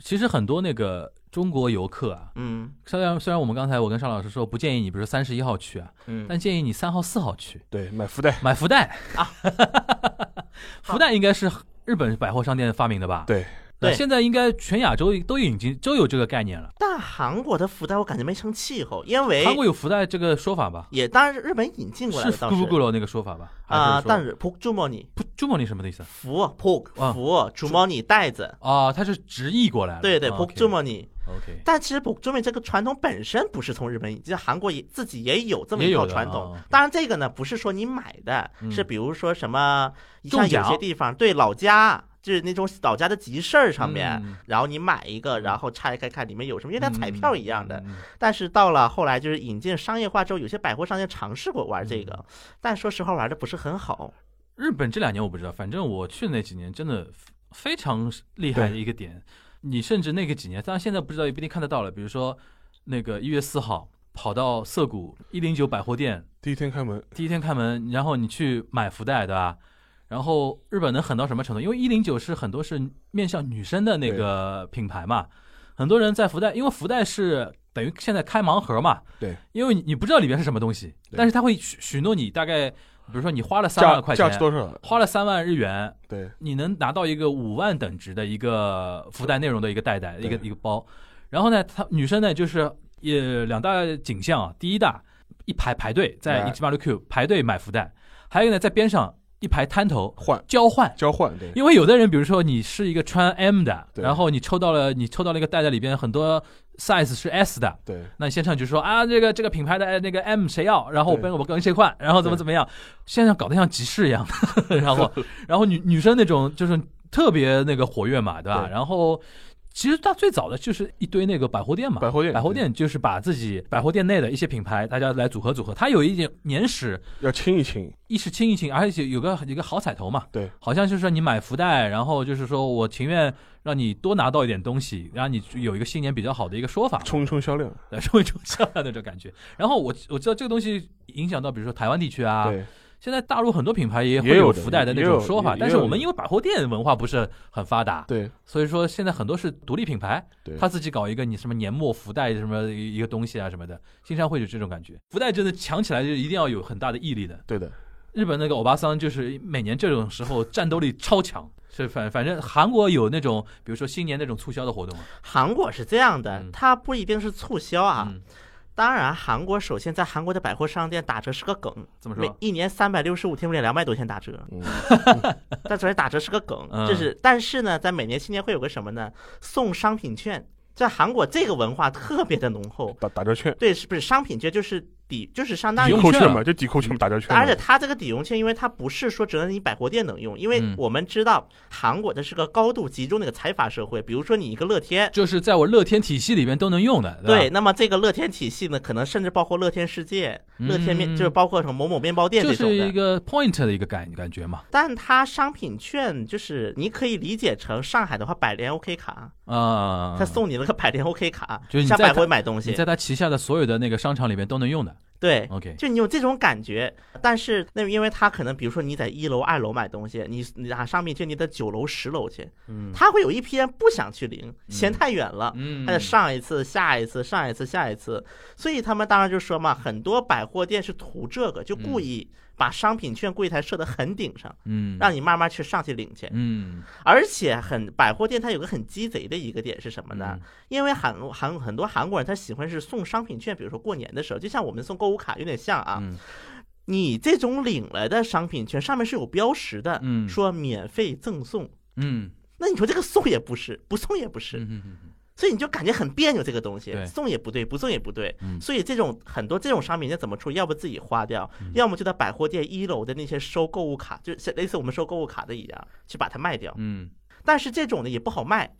其实很多那个中国游客啊，嗯虽然虽然我们刚才我跟邵老师说不建议你，比如三十一号去啊，嗯，但建议你三号、四号去对，买福袋，买福袋啊。福袋应该是日本百货商店发明的吧？对，对那现在应该全亚洲都已经都有这个概念了。但韩国的福袋我感觉没成气候，因为韩国有福袋这个说法吧？也当然是日本引进过来是的，倒是咕噜咕噜那个说法吧？啊，但是是 p o k j u m o n i 不朱莫尼什么的意思？福 p o k 福 j u m o n i 袋子，啊，它是直译过来的。对对啊 p o k j u m o n i OK，但其实 o n i 这个传统本身不是从日本引进，韩国也自己也有这么一套传统啊。当然这个呢不是说你买的，嗯是比如说什么像有些地方对老家。就是那种老家的集市儿上面，嗯然后你买一个，然后拆开看里面有什么，因为它彩票一样的。但是到了后来，就是引进商业化之后，有些百货商店尝试过玩这嗯个，但说实话玩的不是很好。日本这两年我不知道，反正我去那几年真的非常厉害的一个点。你甚至那个几年，当然现在不知道也不一定看得到了。比如说那个一月四号跑到涩谷一零九百货店，第一天开门，第一天开门，然后你去买福袋，对吧？然后日本能狠到什么程度？因为一零九是很多是面向女生的那个品牌嘛，很多人在福袋，因为福袋是等于现在开盲盒嘛，对，因为你你不知道里面是什么东西，但是他会许许诺你大概，比如说你花了三万块钱，价值多少？花了三万日元，对，你能拿到一个五万等值的一个福袋内容的一个袋袋，一个一个包。然后呢，他女生呢就是也两大景象啊，第一大一排排队在哎一七八六 Q 排队买福袋，还有呢在边上一排摊头换交换。交换，对，因为有的人，比如说你是一个穿 M 的，然后你抽到了你抽到了一个袋袋里边很多 size 是 S 的，对，那你现场就说啊，这个这个品牌的呃那个 M 谁要？然后我跟我跟谁换？然后怎么怎么样？现在搞得像集市一样，然后 然后女女生那种就是特别那个活跃嘛，对吧？对然后其实它最早的就是一堆那个百货店嘛，百货店，百货店就是把自己百货店内的一些品牌大家来组合组合，它有一点年史，要清一清，一是清一清，而且有个有个好彩头嘛，对，好像就是说你买福袋，然后就是说我情愿让你多拿到一点东西，让你有一个新年比较好的一个说法，冲一冲销量，来冲一冲销量的那种感觉。然后我我知道这个东西影响到，比如说台湾地区啊，对，现在大陆很多品牌也会也有福袋的那种说法，但是我们因为百货店文化不是很发达，对，所以说现在很多是独立品牌，对，他自己搞一个你什么年末福袋什么一个东西啊什么的，经常会有这种感觉。福袋真的抢起来就一定要有很大的毅力的。对的，日本那个欧巴桑就是每年这种时候战斗力超强，是反反正韩国有那种比如说新年那种促销的活动吗？韩国是这样的嗯，它不一定是促销啊，嗯当然，韩国首先在韩国的百货商店打折是个梗，怎么说？一年三百六十五天，不得两百多天打折。嗯，但首先打折是个梗，嗯这是但是呢，在每年新年会有个什么呢？送商品券，在韩国这个文化特别的浓厚。打打折券，对，是不是商品券就是抵，就是相当于抵扣券嘛，就抵扣券打折券。而且它这个抵用券，因为它不是说只能你百货店能用，因为嗯我们知道韩国这是个高度集中的一个财阀社会。比如说你一个乐天，就是在我乐天体系里边都能用的，对，吧？那么这个乐天体系呢，可能甚至包括乐天世界、乐天面，嗯就是包括什么某某面包店这种的。是一个 point 的一个感感觉嘛，但它商品券就是你可以理解成上海的话，百联 OK 卡，啊，他送你那个百联 OK 卡，就是你在百货买东西，你在他旗下的所有的那个商场里面都能用的对。，OK，就你有这种感觉，但是那因为他可能，比如说你在一楼、二楼买东西，你你拿上面就，你得九楼、十楼去，嗯。他会有一批人不想去领，嫌太远了，嗯。他得上一次、下一次、上一次、下一次，所以他们当然就说嘛，很多百货店是图这个，就故意把商品券柜台设得很顶上，嗯，让你慢慢去上去领去。嗯而且很百货店它有个很鸡贼的一个点是什么呢？嗯因为韩韩很多韩国人他喜欢是送商品券，比如说过年的时候，就像我们送购物卡有点像啊。嗯你这种领来的商品券上面是有标识的，嗯说免费赠送。嗯那你说这个送也不是，不送也不是，嗯所以你就感觉很别扭。这个东西送也不对，不送也不对。嗯所以这种很多这种商品券怎么处理？要不自己花掉，嗯要么就在百货店一楼的那些收购物卡，就像类似我们收购物卡的一样，去把它卖掉。嗯但是这种呢也不好卖，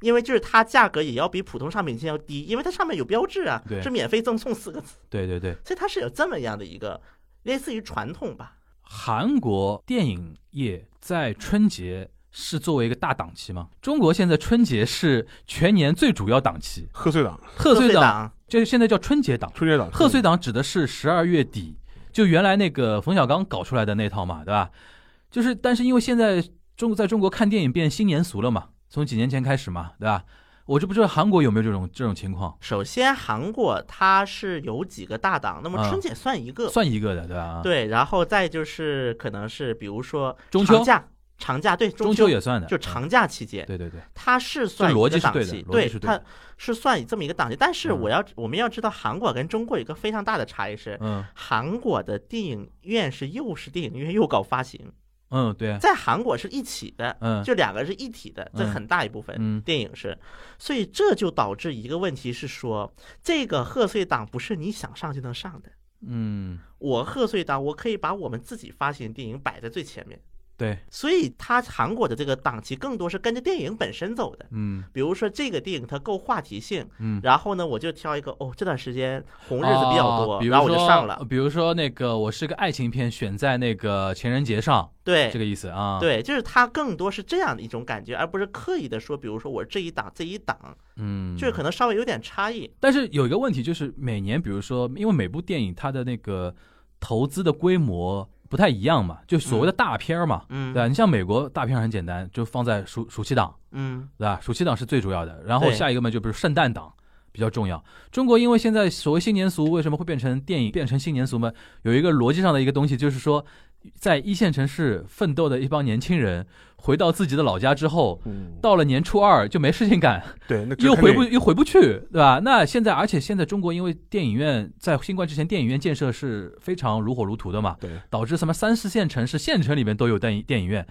因为就是它价格也要比普通商品线要低，因为它上面有标志啊，是免费赠送四个字，对对对，所以它是有这么样的一个类似于传统吧。韩国电影业在春节是作为一个大档期吗？中国现在春节是全年最主要档期，贺岁档、贺岁档档，就是现在叫春节档，春节档、贺岁档指的是十二月底，就原来那个冯小刚搞出来的那套嘛，对吧？就是，但是因为现在中在中国看电影变新年俗了嘛，从几年前开始嘛，对吧？我就不知道韩国有没有这种这种情况，首先韩国它是有几个大档，那么啊春节算一个，算一个的，对吧？，对，然后再就是可能是比如说中秋假，长假对中秋秋也算的，就长假期间，对对对，它是算逻一个档期，对，它是算这么一个档期。但是嗯。我要我们要知道，韩国跟中国有一个非常大的差异是，嗯。韩国的电影院是又是电影院又搞发行，嗯，对，在韩国是一起的，嗯。就两个是一体的，这嗯。很大一部分。嗯。电影是，所以这就导致一个问题是说，这个贺岁档不是你想上就能上的。嗯，我贺岁档，我可以把我们自己发行的电影摆在最前面，对，所以它韩国的这个档期更多是跟着电影本身走的。嗯比如说这个电影它够话题性，嗯。然后呢，我就挑一个哦，这段时间红日子比较多，哦比如然后我就上了。比如说那个，我是个爱情片，选在那个情人节上，对，这个意思啊。，对，就是它更多是这样的一种感觉，而不是刻意的说，比如说我这一档这一档，嗯，就是可能稍微有点差异。但是有一个问题，就是每年，比如说，因为每部电影它的那个投资的规模不太一样嘛，就所谓的大片儿嘛，嗯，对吧？你像美国大片儿很简单，就放在暑暑期档，嗯，对吧？暑期档是最主要的，然后下一个嘛，就比如圣诞档比较重要。中国因为现在所谓新年俗，为什么会变成电影变成新年俗嘛？有一个逻辑上的一个东西，就是说，在一线城市奋斗的一帮年轻人，回到自己的老家之后，嗯，到了年初二就没事情干，对，那 又回不又回不去，对吧？那现在，而且现在中国因为电影院在新冠之前，电影院建设是非常如火如荼的嘛，对，导致什么三四线城市、县城里面都有电影电影院。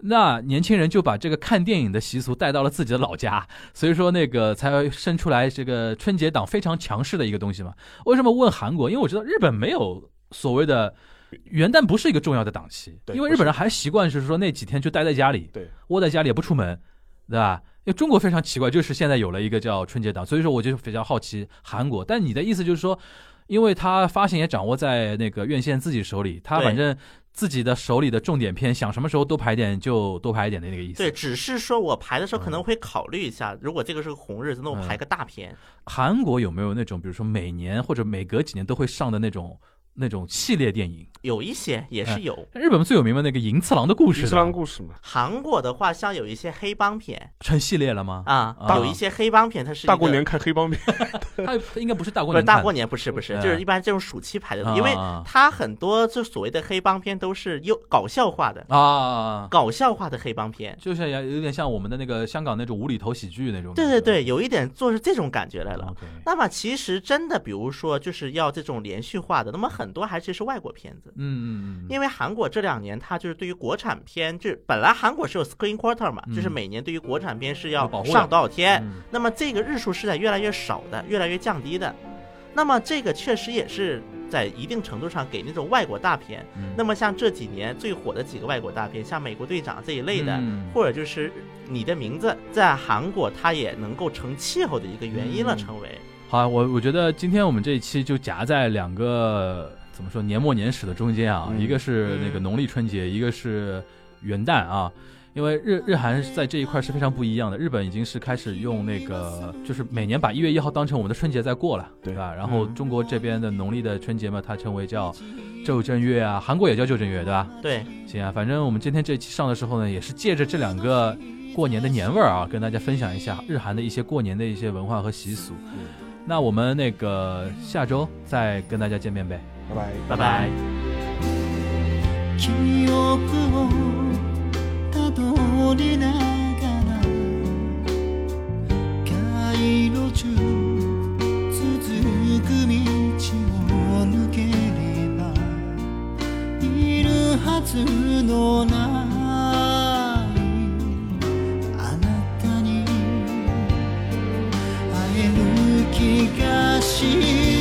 那年轻人就把这个看电影的习俗带到了自己的老家，所以说那个才会生出来这个春节档非常强势的一个东西嘛。为什么问韩国？因为我知道日本没有所谓的元旦不是一个重要的档期，对因为日本人还习惯是说那几天就待在家里，对，窝在家里也不出门，对吧？因为中国非常奇怪，就是现在有了一个叫春节档，所以说我就比较好奇韩国。但你的意思就是说，因为他发行也掌握在那个院线自己手里，他反正自己的手里的重点片，想什么时候多排点就多排一点的那个意思。对，，只是说我排的时候可能嗯会考虑一下，如果这个是个红日子，那我排个大片。韩国有没有那种，比如说每年或者每隔几年都会上的那种那种系列电影。有一些也是有。日本最有名的那个银次郎的故事的，伊斯兰故事嘛，韩国的话，像有一些黑帮片成系列了吗？啊，啊有一些黑帮片，它是大过年看黑帮片，它应该不是大过不是年，大过年，不是不是，嗯就是一般这种暑期拍的，啊因为它很多就所谓的黑帮片都是又搞笑化的，啊，搞笑化的黑帮片。就像有有点像我们的那个香港那种无厘头喜剧那种。对对对，有一点做是这种感觉来了。那么其实真的，比如说就是要这种连续化的，那么很多还是是外国片子。嗯嗯嗯，因为韩国这两年，它就是对于国产片，就是本来韩国是有 Screen Quarter 嘛，嗯就是每年对于国产片是要上多少天，嗯那么这个日数是在越来越少的，越来越降低的。那么这个确实也是在一定程度上给那种外国大片。嗯那么像这几年最火的几个外国大片，像《美国队长》这一类的，嗯或者就是《你的名字》，在韩国它也能够成气候的一个原因了，嗯成为。好啊，我我觉得今天我们这一期就夹在两个怎么说年末年始的中间啊，嗯一个是那个嗯农历春节，一个是元旦啊。因为日日韩在这一块是非常不一样的，日本已经是开始用那个，就是每年把一月一号当成我们的春节在过了，对吧？然后嗯中国这边的农历的春节嘛，它称为叫旧正月啊，韩国也叫旧正月，对吧？对，行啊，反正我们今天这期上的时候呢，也是借着这两个过年的年味儿啊，跟大家分享一下日韩的一些过年的一些文化和习俗。那我们那个下周再跟大家见面呗。拜拜。拜拜。記憶をたどりながら街路中続く道を抜ければいるはずのない 记忆